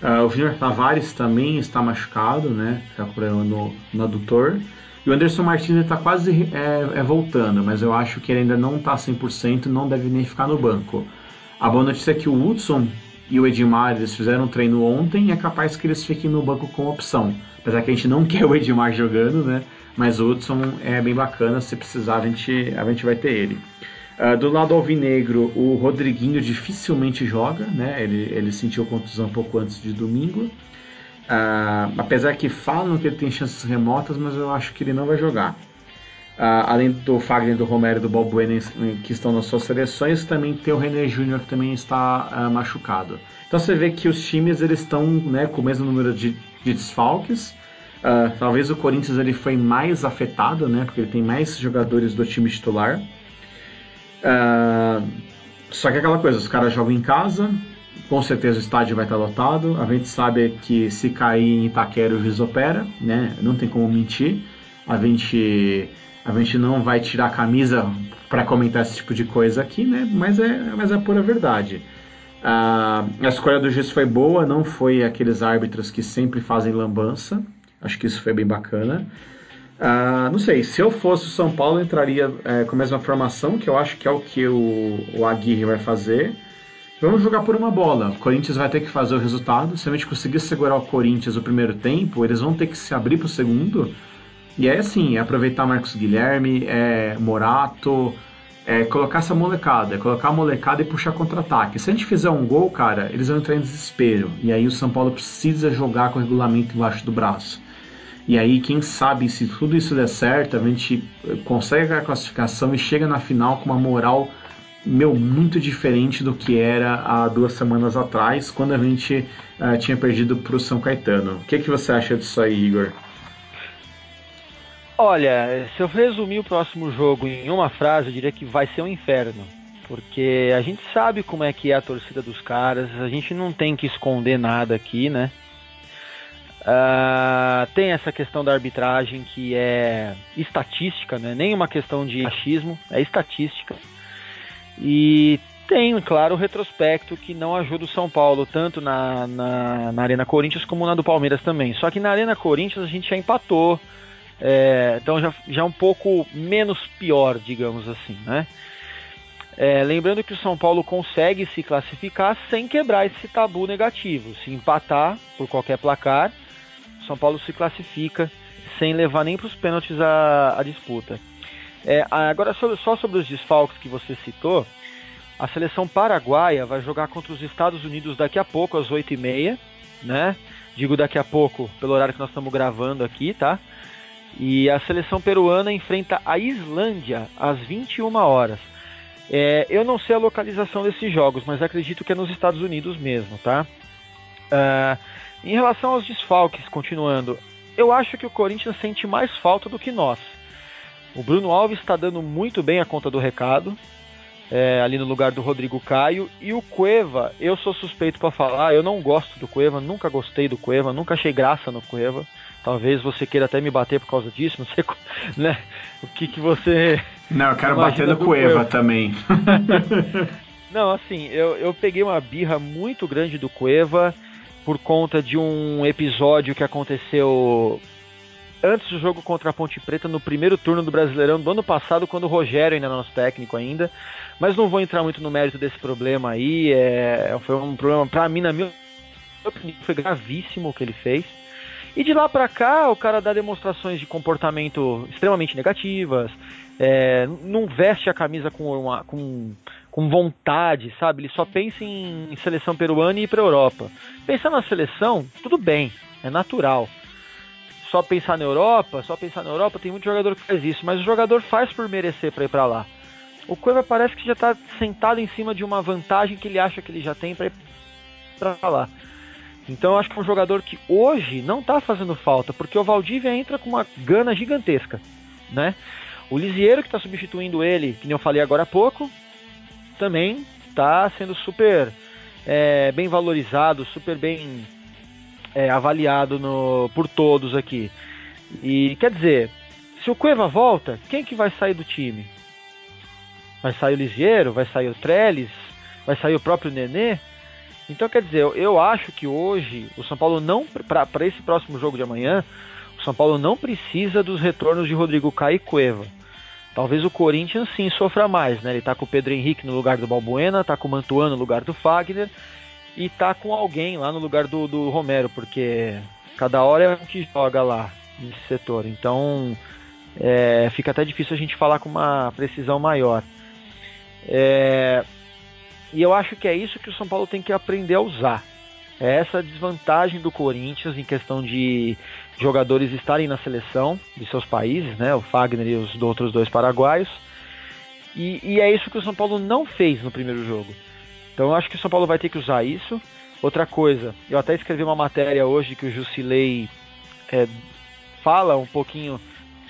S3: Uh, o Junior Tavares também está machucado, né, está problema no, no adutor. E o Anderson Martins está quase é, é, voltando, mas eu acho que ele ainda não está 100% e não deve nem ficar no banco. A boa notícia é que o Hudson e o Edmar eles fizeram um treino ontem e é capaz que eles fiquem no banco com opção. Apesar que a gente não quer o Edmar jogando, né? Mas o Hudson é bem bacana, se precisar a gente, a gente vai ter ele. Uh, do lado alvinegro, o Rodriguinho dificilmente joga, né? Ele, ele sentiu contusão um pouco antes de domingo. Uh, apesar que falam que ele tem chances remotas, mas eu acho que ele não vai jogar. Uh, além do Fagner, do Romero e do Balbuena que estão nas suas seleções, também tem o René Júnior que também está uh, machucado. Então você vê que os times eles estão né, com o mesmo número de, de desfalques. Uh, talvez o Corinthians ele foi mais afetado, né, porque ele tem mais jogadores do time titular. só que é aquela coisa, os caras jogam em casa, com certeza o estádio vai estar lotado. A gente sabe que se cair em Itaquera o juiz opera, né? Não tem como mentir. A gente a gente não vai tirar a camisa para comentar esse tipo de coisa aqui, né? Mas é, mas é pura verdade. Uh, a escolha do juiz foi boa, não foi aqueles árbitros que sempre fazem lambança. Acho que isso foi bem bacana. Uh, não sei, se eu fosse o São Paulo, entraria é, com a mesma formação, que eu acho que é o que o, o Aguirre vai fazer. Vamos jogar por uma bola. O Corinthians vai ter que fazer o resultado. Se a gente conseguir segurar o Corinthians no primeiro tempo, eles vão ter que se abrir para o segundo e é assim, é aproveitar Marcos Guilherme, é Morato, é colocar essa molecada, é colocar a molecada e puxar contra-ataque. Se a gente fizer um gol, cara, eles vão entrar em desespero. E aí o São Paulo precisa jogar com o regulamento embaixo do braço. E aí, quem sabe, se tudo isso der certo, a gente consegue a classificação e chega na final com uma moral meu, muito diferente do que era há duas semanas atrás, quando a gente uh, tinha perdido para o São Caetano. O que, que você acha disso aí, Igor?
S4: Olha, se eu resumir o próximo jogo em uma frase, eu diria que vai ser um inferno. Porque a gente sabe como é que é a torcida dos caras, a gente não tem que esconder nada aqui, né? Uh, tem essa questão da arbitragem que é estatística, não é nem uma questão de achismo, é estatística. E tem, claro, o retrospecto que não ajuda o São Paulo, tanto na, na, na, Arena Corinthians como na do Palmeiras também. Só que na Arena Corinthians a gente já empatou, é, então já, já um pouco menos pior, digamos assim, né? É, lembrando que o São Paulo consegue se classificar sem quebrar esse tabu negativo. Se empatar por qualquer placar, o São Paulo se classifica sem levar nem para os pênaltis a, a disputa. É, agora, sobre, só sobre os desfalques que você citou, a seleção paraguaia vai jogar contra os Estados Unidos daqui a pouco, às 8h30, né? Digo daqui a pouco, pelo horário que nós estamos gravando aqui, tá? E a seleção peruana enfrenta a Islândia às 21 horas. É, eu não sei a localização desses jogos, mas acredito que é nos Estados Unidos mesmo, tá? Uh, em relação aos desfalques, continuando, eu acho que o Corinthians sente mais falta do que nós. O Bruno Alves está dando muito bem a conta do recado, é, ali no lugar do Rodrigo Caio. E o Cueva, eu sou suspeito para falar, eu não gosto do Cueva, nunca gostei do Cueva, nunca achei graça no Cueva. Talvez você queira até me bater por causa disso, não sei né? o que, que você.
S3: Não, eu quero bater no Cueva, Cueva também.
S4: não, assim, eu, eu peguei uma birra muito grande do Cueva por conta de um episódio que aconteceu antes do jogo contra a Ponte Preta no primeiro turno do Brasileirão do ano passado, quando o Rogério ainda era nosso técnico ainda. Mas não vou entrar muito no mérito desse problema aí. É, foi um problema, para mim, na minha opinião, foi gravíssimo o que ele fez. E de lá para cá, o cara dá demonstrações de comportamento extremamente negativas, é, não veste a camisa com, uma, com, com vontade, sabe? Ele só pensa em seleção peruana e ir para Europa. Pensar na seleção, tudo bem, é natural. Só pensar na Europa, só pensar na Europa, tem muito jogador que faz isso, mas o jogador faz por merecer para ir para lá. O Cueva parece que já está sentado em cima de uma vantagem que ele acha que ele já tem para ir para lá. Então acho que é um jogador que hoje não está fazendo falta, porque o Valdívia entra com uma gana gigantesca, né? O Lisieiro que está substituindo ele, que nem eu falei agora há pouco, também está sendo super é, bem valorizado, super bem é, avaliado no, por todos aqui. E quer dizer, se o Cueva volta, quem que vai sair do time? Vai sair o Lisieiro? Vai sair o Trellis? Vai sair o próprio Nenê? Então, quer dizer, eu, acho que hoje o São Paulo não, para esse próximo jogo de amanhã, o São Paulo não precisa dos retornos de Rodrigo Caio e Cueva. Talvez o Corinthians sim sofra mais, né? Ele tá com o Pedro Henrique no lugar do Balbuena, tá com o Mantuano no lugar do Fagner e tá com alguém lá no lugar do, do Romero, porque cada hora é um que joga lá nesse setor. Então é, fica até difícil a gente falar com uma precisão maior. É, e eu acho que é isso que o São Paulo tem que aprender a usar. É essa desvantagem do Corinthians em questão de jogadores estarem na seleção de seus países, né? O Fagner e os outros dois paraguaios. E, e, é isso que o São Paulo não fez no primeiro jogo. Então eu acho que o São Paulo vai ter que usar isso. Outra coisa, eu até escrevi uma matéria hoje que o Jusilei é, fala um pouquinho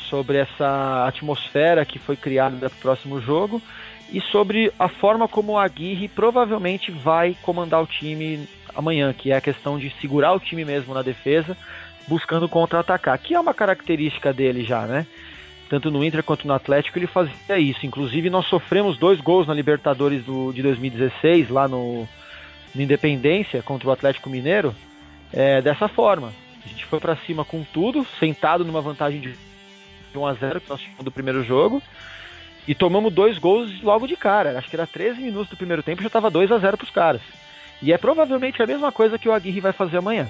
S4: sobre essa atmosfera que foi criada para o próximo jogo e sobre a forma como o Aguirre provavelmente vai comandar o time amanhã, que é a questão de segurar o time mesmo na defesa, buscando contra-atacar, que é uma característica dele já, né? Tanto no Inter quanto no Atlético ele fazia isso. Inclusive nós sofremos dois gols na Libertadores do, de 2016 lá no, no Independência contra o Atlético Mineiro é, dessa forma. A gente foi para cima com tudo, sentado numa vantagem de 1 a 0 que nós tivemos do primeiro jogo e tomamos dois gols logo de cara. Acho que era 13 minutos do primeiro tempo já estava 2 a 0 para os caras. E é provavelmente a mesma coisa que o Aguirre vai fazer amanhã.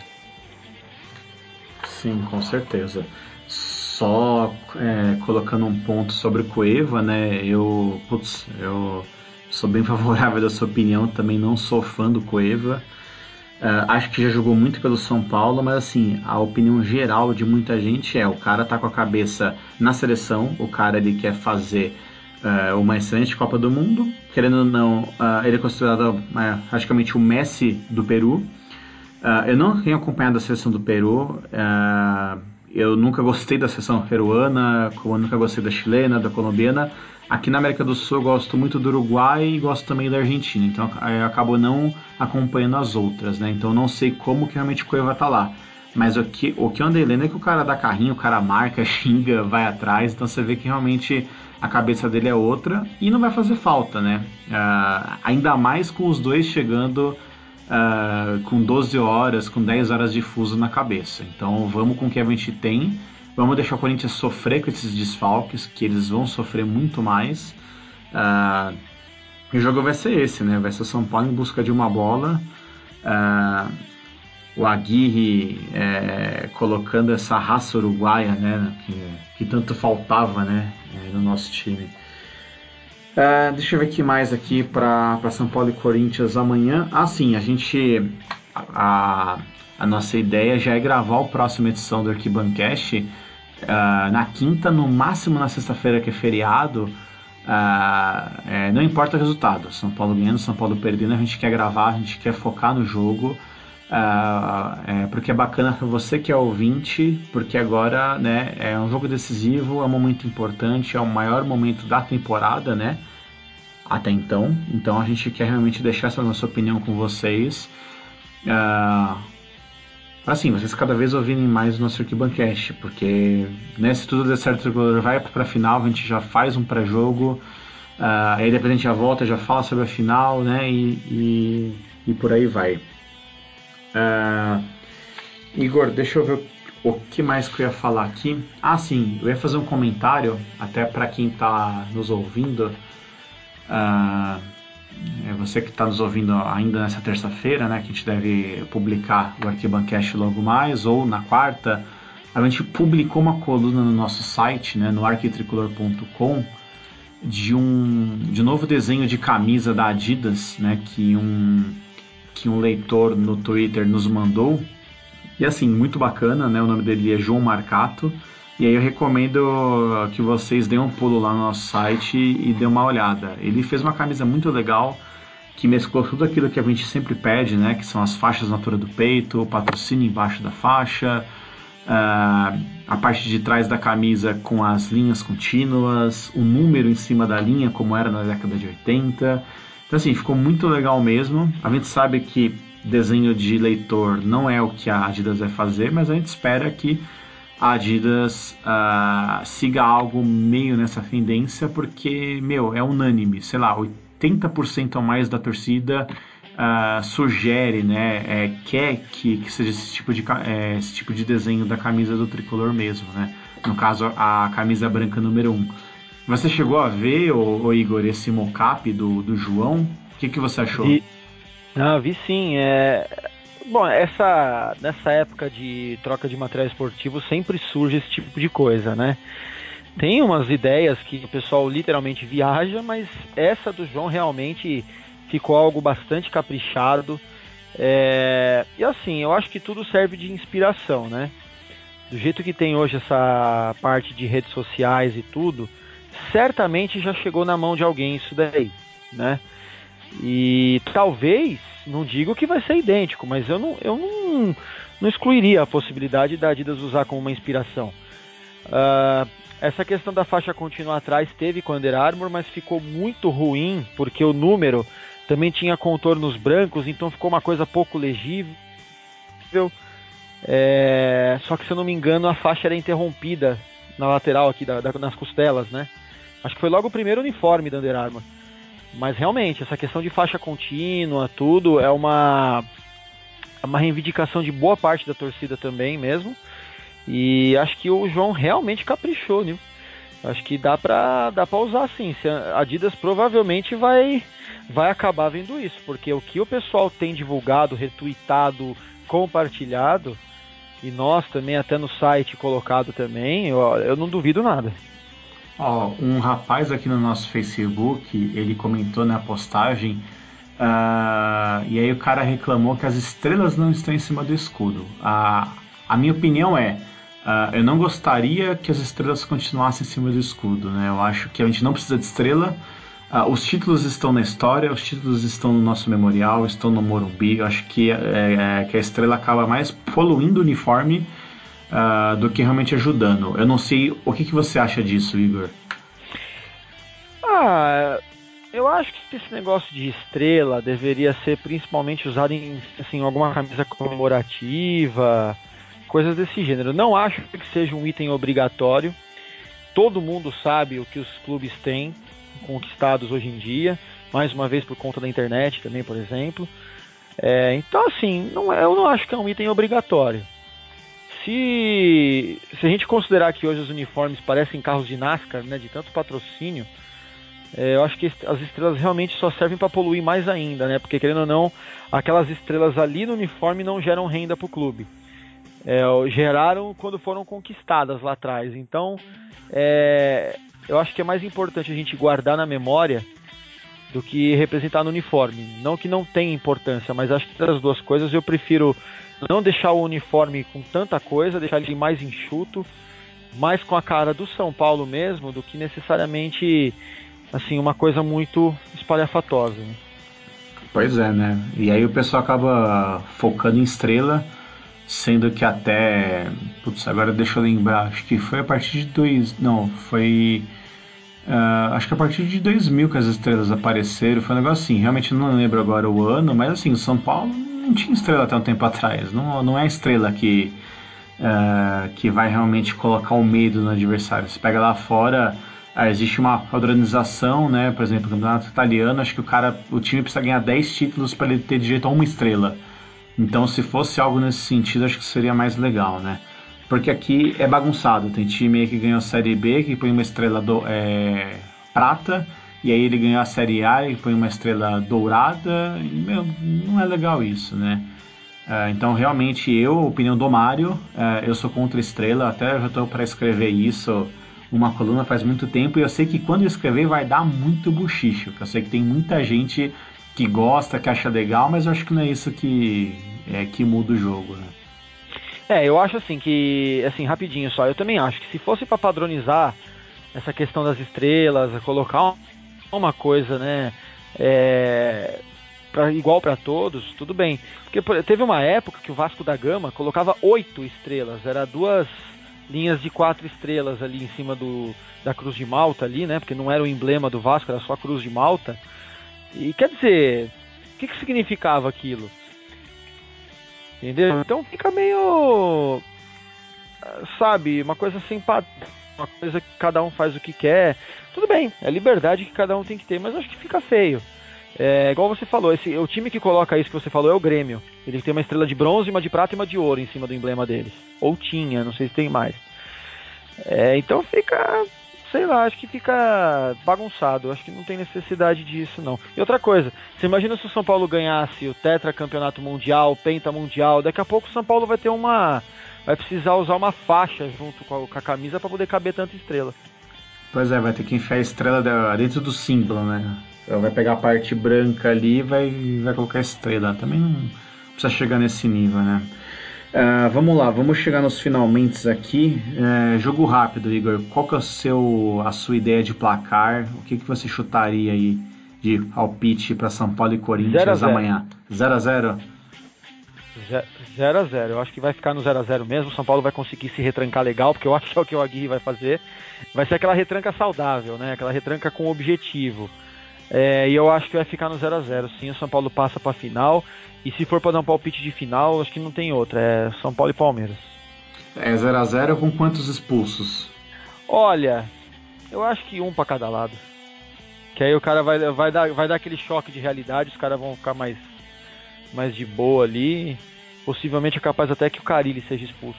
S3: Sim, com certeza. Só é, colocando um ponto sobre o Cueva, né? Eu, putz, eu sou bem favorável da sua opinião, também não sou fã do Cueva. Uh, acho que já jogou muito pelo São Paulo, mas assim, a opinião geral de muita gente é o cara tá com a cabeça na seleção, o cara ele quer fazer uh, uma excelente Copa do Mundo. Querendo ou não, uh, ele é considerado uh, praticamente o Messi do Peru. eu não tenho acompanhado a seleção do Peru. eu nunca gostei da seleção peruana, como eu nunca gostei da chilena, da colombiana. Aqui na América do Sul eu gosto muito do Uruguai e gosto também da Argentina, então eu acabo não acompanhando as outras, né? Então eu não sei como que realmente o Cueva tá lá. Mas o que, o que eu andei lendo é que o cara dá carrinho, o cara marca, xinga, vai atrás, então você vê que realmente a cabeça dele é outra e não vai fazer falta, né? Uh, ainda mais com os dois chegando uh, com 12 horas, com 10 horas de fuso na cabeça. Então vamos com o que a gente tem, vamos deixar o Corinthians sofrer com esses desfalques, que eles vão sofrer muito mais. Uh, o jogo vai ser esse, né? Vai ser o São Paulo em busca de uma bola. Uh, o Aguirre é, colocando essa raça uruguaia, né? Que, que tanto faltava, né? É, no nosso time. Uh, deixa eu ver o que mais aqui para São Paulo e Corinthians amanhã. Ah, sim, a gente. A, a nossa ideia já é gravar o próximo edição do Arquibancast uh, na quinta, no máximo na sexta-feira, que é feriado. Uh, é, não importa o resultado, São Paulo ganhando, São Paulo perdendo, a gente quer gravar, a gente quer focar no jogo. Uh, é, porque é bacana para você que é ouvinte, porque agora né, é um jogo decisivo, é um momento importante, é o maior momento da temporada, né? Até então. Então a gente quer realmente deixar essa nossa opinião com vocês. Uh, assim, vocês cada vez ouvirem mais o nosso Arquibancast, porque né, se tudo der certo, vai para a final, a gente já faz um pré-jogo, uh, aí depois a gente já volta, já fala sobre a final, né? E, e, e por aí vai. Uh, Igor, deixa eu ver o que mais que eu ia falar aqui. Ah, sim, eu ia fazer um comentário, até para quem está nos ouvindo. Uh, é você que está nos ouvindo ainda nessa terça-feira, né? Que a gente deve publicar o Arquibancast logo mais, ou na quarta. A gente publicou uma coluna no nosso site, né, no arquitricolor.com, de um de novo desenho de camisa da Adidas, né, que um que um leitor no Twitter nos mandou. E assim, muito bacana, né? O nome dele é João Marcato. E aí eu recomendo que vocês deem um pulo lá no nosso site e dêem uma olhada. Ele fez uma camisa muito legal que mesclou tudo aquilo que a gente sempre pede, né? Que são as faixas na altura do peito, o patrocínio embaixo da faixa, uh, a parte de trás da camisa com as linhas contínuas, o número em cima da linha, como era na década de 80. Então, assim, ficou muito legal mesmo. A gente sabe que desenho de leitor não é o que a Adidas vai fazer, mas a gente espera que a Adidas uh, siga algo meio nessa tendência, porque, meu, é unânime, sei lá, 80% ou mais da torcida uh, sugere, né, é, quer que, que seja esse tipo, de, é, esse tipo de desenho da camisa do tricolor mesmo, né? No caso, a camisa branca número 1. Você chegou a ver, ô, ô Igor, esse mocap do, do João? O que, que você achou?
S4: Vi, vi sim. É... Bom, essa, nessa época de troca de material esportivo sempre surge esse tipo de coisa, né? Tem umas ideias que o pessoal literalmente viaja, mas essa do João realmente ficou algo bastante caprichado. É... E assim, eu acho que tudo serve de inspiração, né? Do jeito que tem hoje essa parte de redes sociais e tudo, certamente já chegou na mão de alguém isso daí, né? E talvez, não digo que vai ser idêntico, mas eu não, eu não, não excluiria a possibilidade da Adidas usar como uma inspiração. Uh, essa questão da faixa contínua atrás teve com a Under Armour, mas ficou muito ruim porque o número também tinha contornos brancos, então ficou uma coisa pouco legível. É, só que se eu não me engano a faixa era interrompida na lateral aqui da, da, nas costelas, né? Acho que foi logo o primeiro uniforme da Under Armour. Mas realmente, essa questão de faixa contínua, tudo, é uma, é uma reivindicação de boa parte da torcida também mesmo. E acho que o João realmente caprichou, né? Acho que dá pra, dá pra usar sim. A Adidas provavelmente vai, vai acabar vendo isso, porque o que o pessoal tem divulgado, retweetado, compartilhado, e nós também até no site colocado também, eu, eu não duvido nada.
S3: Ó, um rapaz aqui no nosso Facebook, ele comentou na postagem, uh, e aí o cara reclamou que as estrelas não estão em cima do escudo. Uh, a minha opinião é, uh, eu não gostaria que as estrelas continuassem em cima do escudo, né? Eu acho que a gente não precisa de estrela, Uh, os títulos estão na história, os títulos estão no nosso memorial, estão no Morumbi. Eu acho que, é, é, que a estrela acaba mais poluindo o uniforme uh, do que realmente ajudando. Eu não sei o que, que você acha disso, Igor.
S4: Ah, eu acho que esse negócio de estrela deveria ser principalmente usado em assim, alguma camisa comemorativa, coisas desse gênero. Não acho que seja um item obrigatório. Todo mundo sabe o que os clubes têm conquistados hoje em dia, mais uma vez por conta da internet também, por exemplo. É, então, assim, não, é, eu não acho que é um item obrigatório. Se, se a gente considerar que hoje os uniformes parecem carros de NASCAR, né, de tanto patrocínio, é, eu acho que as estrelas realmente só servem para poluir mais ainda, né? Porque querendo ou não, aquelas estrelas ali no uniforme não geram renda para o clube. É, geraram quando foram conquistadas lá atrás. Então, é, eu acho que é mais importante a gente guardar na memória do que representar no uniforme. Não que não tenha importância, mas acho que das duas coisas eu prefiro não deixar o uniforme com tanta coisa, deixar ele mais enxuto, mais com a cara do São Paulo mesmo, do que necessariamente assim uma coisa muito espalhafatosa. Né?
S3: Pois é, né? E aí o pessoal acaba focando em estrela, sendo que até. Putz, agora deixa eu lembrar, acho que foi a partir de dois. Não, foi. Uh, acho que a partir de 2000 que as estrelas apareceram, foi um negócio assim, realmente não lembro agora o ano, mas assim, o São Paulo não tinha estrela até um tempo atrás, não, não é a estrela que, uh, que vai realmente colocar o medo no adversário. Você pega lá fora, ah, existe uma padronização, né? Por exemplo, no campeonato italiano, acho que o cara, o time precisa ganhar 10 títulos para ele ter direito a uma estrela. Então, se fosse algo nesse sentido, acho que seria mais legal, né? Porque aqui é bagunçado. Tem time que ganhou a Série B, que põe uma estrela do, é, prata, e aí ele ganhou a Série A e põe uma estrela dourada. E, meu, não é legal isso, né? Uh, então, realmente, eu, opinião do Mário, uh, eu sou contra estrela, até já estou para escrever isso uma coluna faz muito tempo e eu sei que quando eu escrever vai dar muito buchicho, eu sei que tem muita gente que gosta, que acha legal, mas eu acho que não é isso que é que muda o jogo, né?
S4: É, eu acho assim que, assim, rapidinho só, eu também acho que se fosse para padronizar essa questão das estrelas, colocar uma coisa, né, é, pra, igual para todos, tudo bem. Porque teve uma época que o Vasco da Gama colocava oito estrelas, era duas linhas de quatro estrelas ali em cima do, da Cruz de Malta ali, né? Porque não era o emblema do Vasco, era só a Cruz de Malta. E quer dizer, o que, que significava aquilo? Entendeu? Então fica meio. Sabe, uma coisa sem padrão, uma coisa que cada um faz o que quer. Tudo bem, é liberdade que cada um tem que ter, mas acho que fica feio. É, igual você falou, esse, o time que coloca isso que você falou é o Grêmio. Ele tem uma estrela de bronze, uma de prata e uma de ouro em cima do emblema deles. Ou tinha, não sei se tem mais. É, então fica, sei lá, acho que fica bagunçado. Acho que não tem necessidade disso, não. E outra coisa, você imagina se o São Paulo ganhasse o Tetra Campeonato Mundial, o Penta Mundial, daqui a pouco o São Paulo vai ter uma. Vai precisar usar uma faixa junto com a, com a camisa para poder caber tanta estrela.
S3: Pois é, vai ter que enfiar a estrela dentro do símbolo, né? Ela vai pegar a parte branca ali e vai, vai colocar estrela. Também não precisa chegar nesse nível, né? Uh, vamos lá, vamos chegar nos finalmente aqui. Uh, jogo rápido, Igor. Qual que é o seu, a sua ideia de placar? O que, que você chutaria aí de palpite para São Paulo e Corinthians zero zero. amanhã? 0 a 0
S4: 0 a 0 Eu acho que vai ficar no 0 a 0 mesmo. São Paulo vai conseguir se retrancar legal, porque eu acho que é o que o Aguirre vai fazer. Vai ser aquela retranca saudável, né? Aquela retranca com objetivo. É, e eu acho que vai ficar no 0 a 0 Sim, o São Paulo passa para final. E se for para dar um palpite de final, acho que não tem outra. É São Paulo e Palmeiras.
S3: É 0 a 0 com quantos expulsos?
S4: Olha, eu acho que um para cada lado. Que aí o cara vai, vai, dar, vai dar aquele choque de realidade, os caras vão ficar mais, mais de boa ali. Possivelmente é capaz até que o Carilli seja expulso.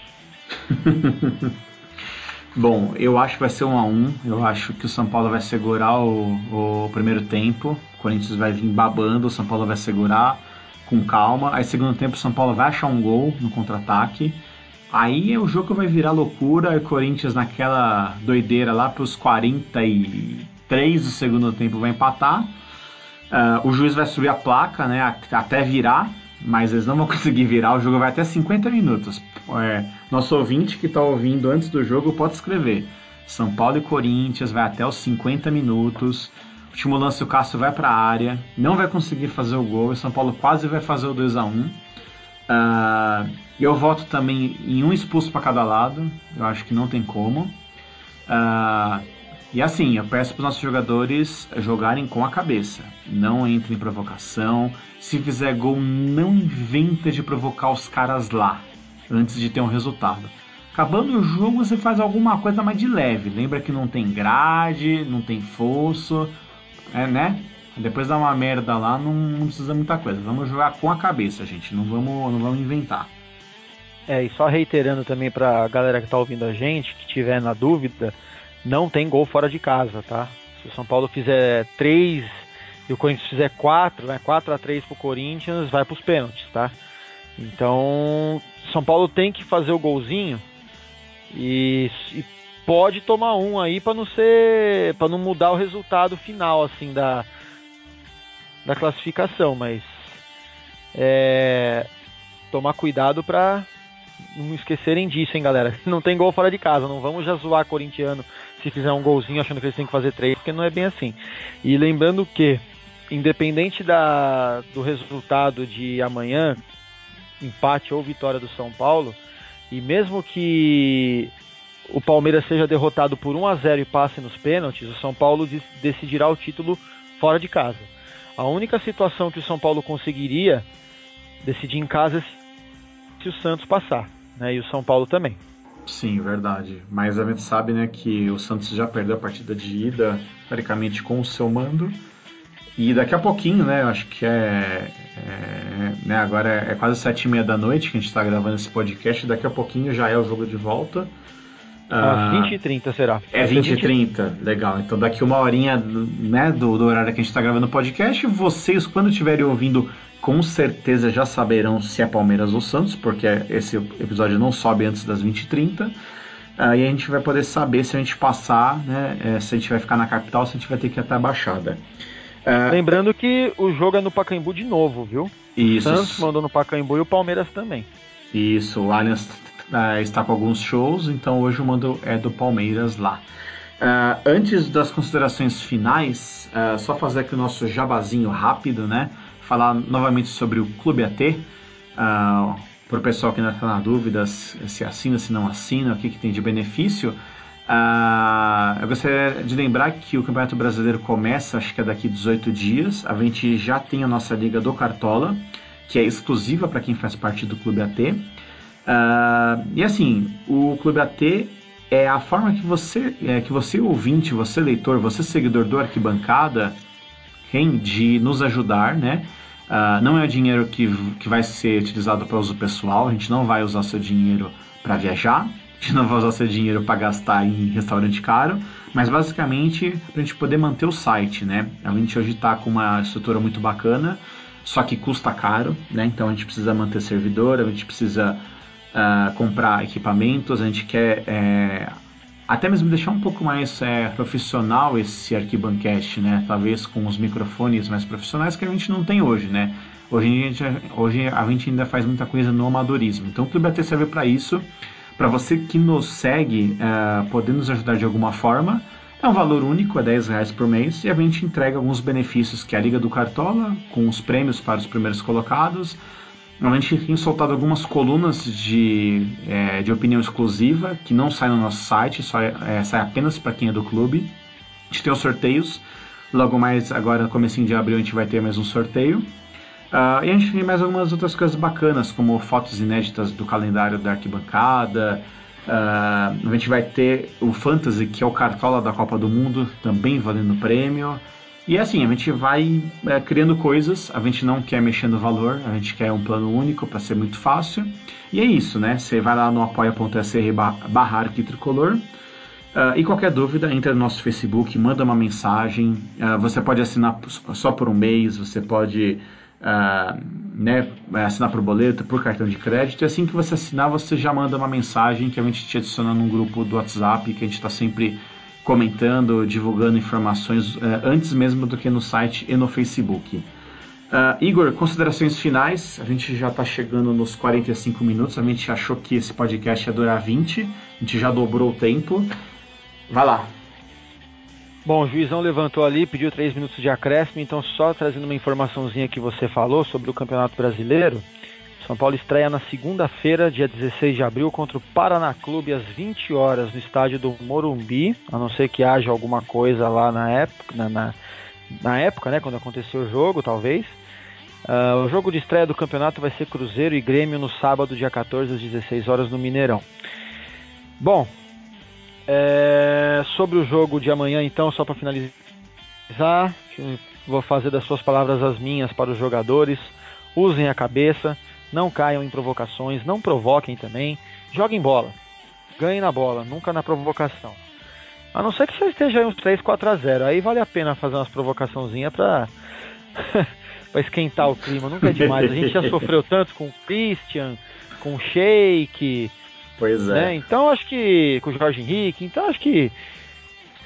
S3: Bom, eu acho que vai ser um a um. Eu acho que o São Paulo vai segurar o, o primeiro tempo. O Corinthians vai vir babando, o São Paulo vai segurar com calma. Aí, segundo tempo, o São Paulo vai achar um gol no contra-ataque. Aí o jogo vai virar loucura. E o Corinthians, naquela doideira lá para os 43 do segundo tempo, vai empatar. Uh, o juiz vai subir a placa, né? Até virar mas eles não vão conseguir virar. O jogo vai até 50 minutos. É, nosso ouvinte que está ouvindo antes do jogo pode escrever. São Paulo e Corinthians vai até os 50 minutos. O último lance o Cássio vai para a área, não vai conseguir fazer o gol. O São Paulo quase vai fazer o 2 a 1 uh, ah, Eu voto também em um expulso para cada lado. Eu acho que não tem como. Uh, e assim, eu peço para os nossos jogadores jogarem com a cabeça. Não entre em provocação. Se fizer gol, não inventa de provocar os caras lá. antes de ter um resultado. Acabando o jogo, você faz alguma coisa mais de leve. Lembra que não tem grade, não tem fosso, é, né? Depois dá uma merda lá, não, não, precisa muita coisa. Vamos jogar com a cabeça, gente. Não vamos, não vamos inventar.
S4: É, e só reiterando também pra galera que tá ouvindo a gente, que tiver na dúvida, não tem gol fora de casa, tá? Se o São Paulo fizer 3 e o Corinthians fizer 4, né? 4 a 3 pro Corinthians, vai pros pênaltis, tá? Então, São Paulo tem que fazer o golzinho e, e pode tomar um aí para não ser, para não mudar o resultado final assim da da classificação, mas é, tomar cuidado para não esquecerem disso, hein, galera. Não tem gol fora de casa, não vamos já zoar corintiano se fizer um golzinho achando que eles têm que fazer três, porque não é bem assim. E lembrando que, independente da, do resultado de amanhã, empate ou vitória do São Paulo, e mesmo que o Palmeiras seja derrotado por 1 a 0 e passe nos pênaltis, o São Paulo decidirá o título fora de casa. A única situação que o São Paulo conseguiria decidir em casa é se o Santos passar, né? E o São Paulo também.
S3: Sim, verdade. Mas a gente sabe, né, que o Santos já perdeu a partida de ida, praticamente com o seu mando. E daqui a pouquinho, né, eu acho que é, é né, agora é quase sete e meia da noite que a gente está gravando esse podcast. Daqui a pouquinho já é o jogo de volta.
S4: Ah, 20 e 30 será.
S3: É 20 e 30, legal. Então daqui uma horinha né, do, do horário que a gente está gravando o podcast, vocês, quando estiverem ouvindo, com certeza já saberão se é Palmeiras ou Santos, porque esse episódio não sobe antes das 20 e 30. Aí a gente vai poder saber se a gente passar, né, é, se a gente vai ficar na capital, se a gente vai ter que ir até a Baixada.
S4: Uh, Lembrando que o jogo é no Pacaembu de novo, viu?
S3: Isso.
S4: O Santos mandou no Pacaembu e o Palmeiras também.
S3: Isso, o Allianz uh, está com alguns shows, então hoje o mando é do Palmeiras lá. Uh, antes das considerações finais, uh, só fazer aqui o nosso jabazinho rápido, né? Falar novamente sobre o Clube AT. Uh, para o pessoal que ainda está na dúvida se assina, se não assina, o que, que tem de benefício. Eu gostaria de lembrar que o Campeonato Brasileiro começa, acho que é daqui 18 dias. A gente já tem a nossa Liga do Cartola, que é exclusiva para quem faz parte do Clube AT. Uh, e assim, o Clube AT é a forma que você, é, que você ouvinte, você leitor, você seguidor do Arquibancada tem de nos ajudar, né? Uh, não é o dinheiro que, que vai ser utilizado para uso pessoal, a gente não vai usar seu dinheiro para viajar, a gente não vai usar seu dinheiro para gastar em restaurante caro, mas basicamente para a gente poder manter o site, né? A gente hoje está com uma estrutura muito bacana, só que custa caro, né? Então a gente precisa manter servidor, a gente precisa uh, comprar equipamentos, a gente quer é, até mesmo deixar um pouco mais é, profissional esse Arquibancast, né? Talvez com os microfones mais profissionais que a gente não tem hoje, né? Hoje a gente, hoje a gente ainda faz muita coisa no amadorismo. Então o Clube AT serve para isso, para você que nos segue, uh, poder nos ajudar de alguma forma. É um valor único, é 10 reais por mês, e a gente entrega alguns benefícios que é a Liga do Cartola, com os prêmios para os primeiros colocados, a gente tem soltado algumas colunas de, é, de opinião exclusiva que não saem no nosso site, só é, sai apenas para quem é do clube. A gente tem os sorteios. Logo mais, agora no começo de abril, a gente vai ter mais um sorteio. Uh, e a gente tem mais algumas outras coisas bacanas, como fotos inéditas do calendário da arquibancada. Uh, a gente vai ter o Fantasy, que é o cartola da Copa do Mundo, também valendo prêmio. E assim, a gente vai é, criando coisas, a gente não quer mexer no valor, a gente quer um plano único para ser muito fácil. E é isso, né? Você vai lá no apoia.se barra arquitricolor. Uh, e qualquer dúvida, entra no nosso Facebook, manda uma mensagem. Uh, você pode assinar só por um mês, você pode uh, né, assinar por boleto, por cartão de crédito. E assim que você assinar, você já manda uma mensagem que a gente te adiciona num grupo do WhatsApp, que a gente está sempre comentando, divulgando informações uh, antes mesmo do que no site e no Facebook. Uh, Igor, considerações finais. A gente já está chegando nos 45 minutos. A gente achou que esse podcast ia durar 20. A gente já dobrou o tempo. Vai lá.
S4: Bom, o juizão levantou ali, pediu 3 minutos de acréscimo. Então, só trazendo uma informaçãozinha que você falou sobre o Campeonato Brasileiro. São Paulo estreia na segunda-feira, dia 16 de abril, contra o Paraná Clube às 20 horas no estádio do Morumbi, a não ser que haja alguma coisa lá na época, na, na, na época, né, quando aconteceu o jogo, talvez. Uh, o jogo de estreia do campeonato vai ser Cruzeiro e Grêmio no sábado, dia 14 às 16 horas no Mineirão. Bom, é, sobre o jogo de amanhã, então, só para finalizar, vou fazer das suas palavras as minhas para os jogadores. Usem a cabeça, não caiam em provocações, não provoquem também, joguem bola, ganhem na bola, nunca na provocação. A não ser que você esteja aí uns 3, 4 a 0, aí vale a pena fazer umas provocaçãozinhas para para esquentar o clima, nunca é demais. A gente já sofreu tanto com o Christian, com o Sheik.
S3: Pois é.
S4: Né? Então acho que. Com o Jorge Henrique, então acho que.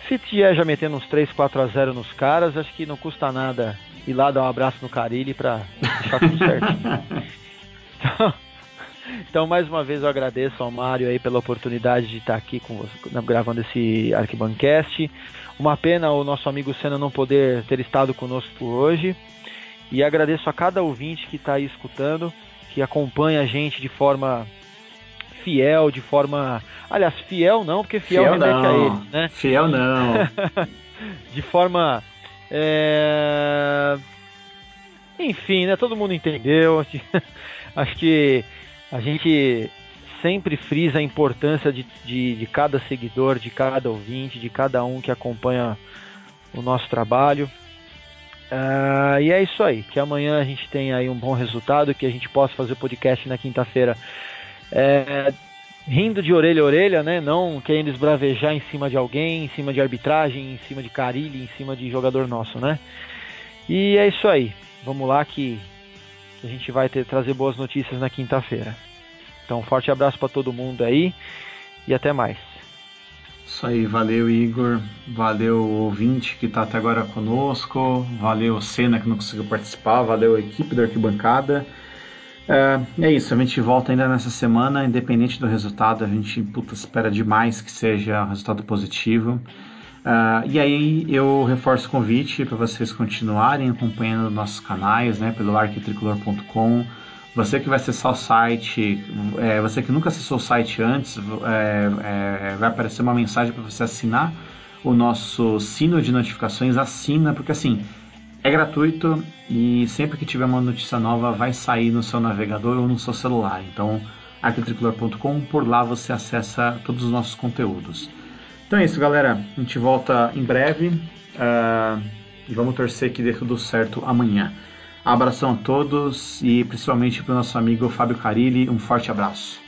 S4: Se tiver já metendo uns 3, 4 a 0 nos caras, acho que não custa nada ir lá dar um abraço no Carilli pra deixar tudo certinho. então, então, mais uma vez eu agradeço ao Mário aí pela oportunidade de estar aqui com você, gravando esse Arquibancast. Uma pena o nosso amigo Senna não poder ter estado conosco hoje. E agradeço a cada ouvinte que está aí escutando, que acompanha a gente de forma fiel, de forma. Aliás, fiel não, porque fiel, fiel remete não. a eles, né?
S3: Fiel não.
S4: de forma. É... Enfim, né? Todo mundo entendeu. Acho que a gente sempre frisa a importância de, de, de cada seguidor, de cada ouvinte, de cada um que acompanha o nosso trabalho. Uh, e é isso aí, que amanhã a gente tenha aí um bom resultado, que a gente possa fazer o podcast na quinta-feira é, rindo de orelha a orelha, né? Não querendo esbravejar em cima de alguém, em cima de arbitragem, em cima de Carilli, em cima de jogador nosso, né? E é isso aí. Vamos lá que a gente vai ter, trazer boas notícias na quinta-feira. Então, forte abraço para todo mundo aí e até mais.
S3: Isso aí, valeu Igor, valeu ouvinte que está até agora conosco, valeu Senna que não conseguiu participar, valeu a equipe da arquibancada. É, é, isso, a gente volta ainda nessa semana, independente do resultado, a gente puta, espera demais que seja um resultado positivo. Uh, e aí eu reforço o convite para vocês continuarem acompanhando nossos canais, né, pelo arquitricolor.com, você que vai acessar o site, é, você que nunca acessou o site antes, é, é, vai aparecer uma mensagem para você assinar o nosso sino de notificações. Assina, porque assim é gratuito e sempre que tiver uma notícia nova vai sair no seu navegador ou no seu celular. Então, arquitricolor.com, por lá você acessa todos os nossos conteúdos. Então é isso, galera. A gente volta em breve uh, e vamos torcer que dê tudo certo amanhã. Abração a todos e principalmente para o nosso amigo Fábio Carilli, um forte abraço.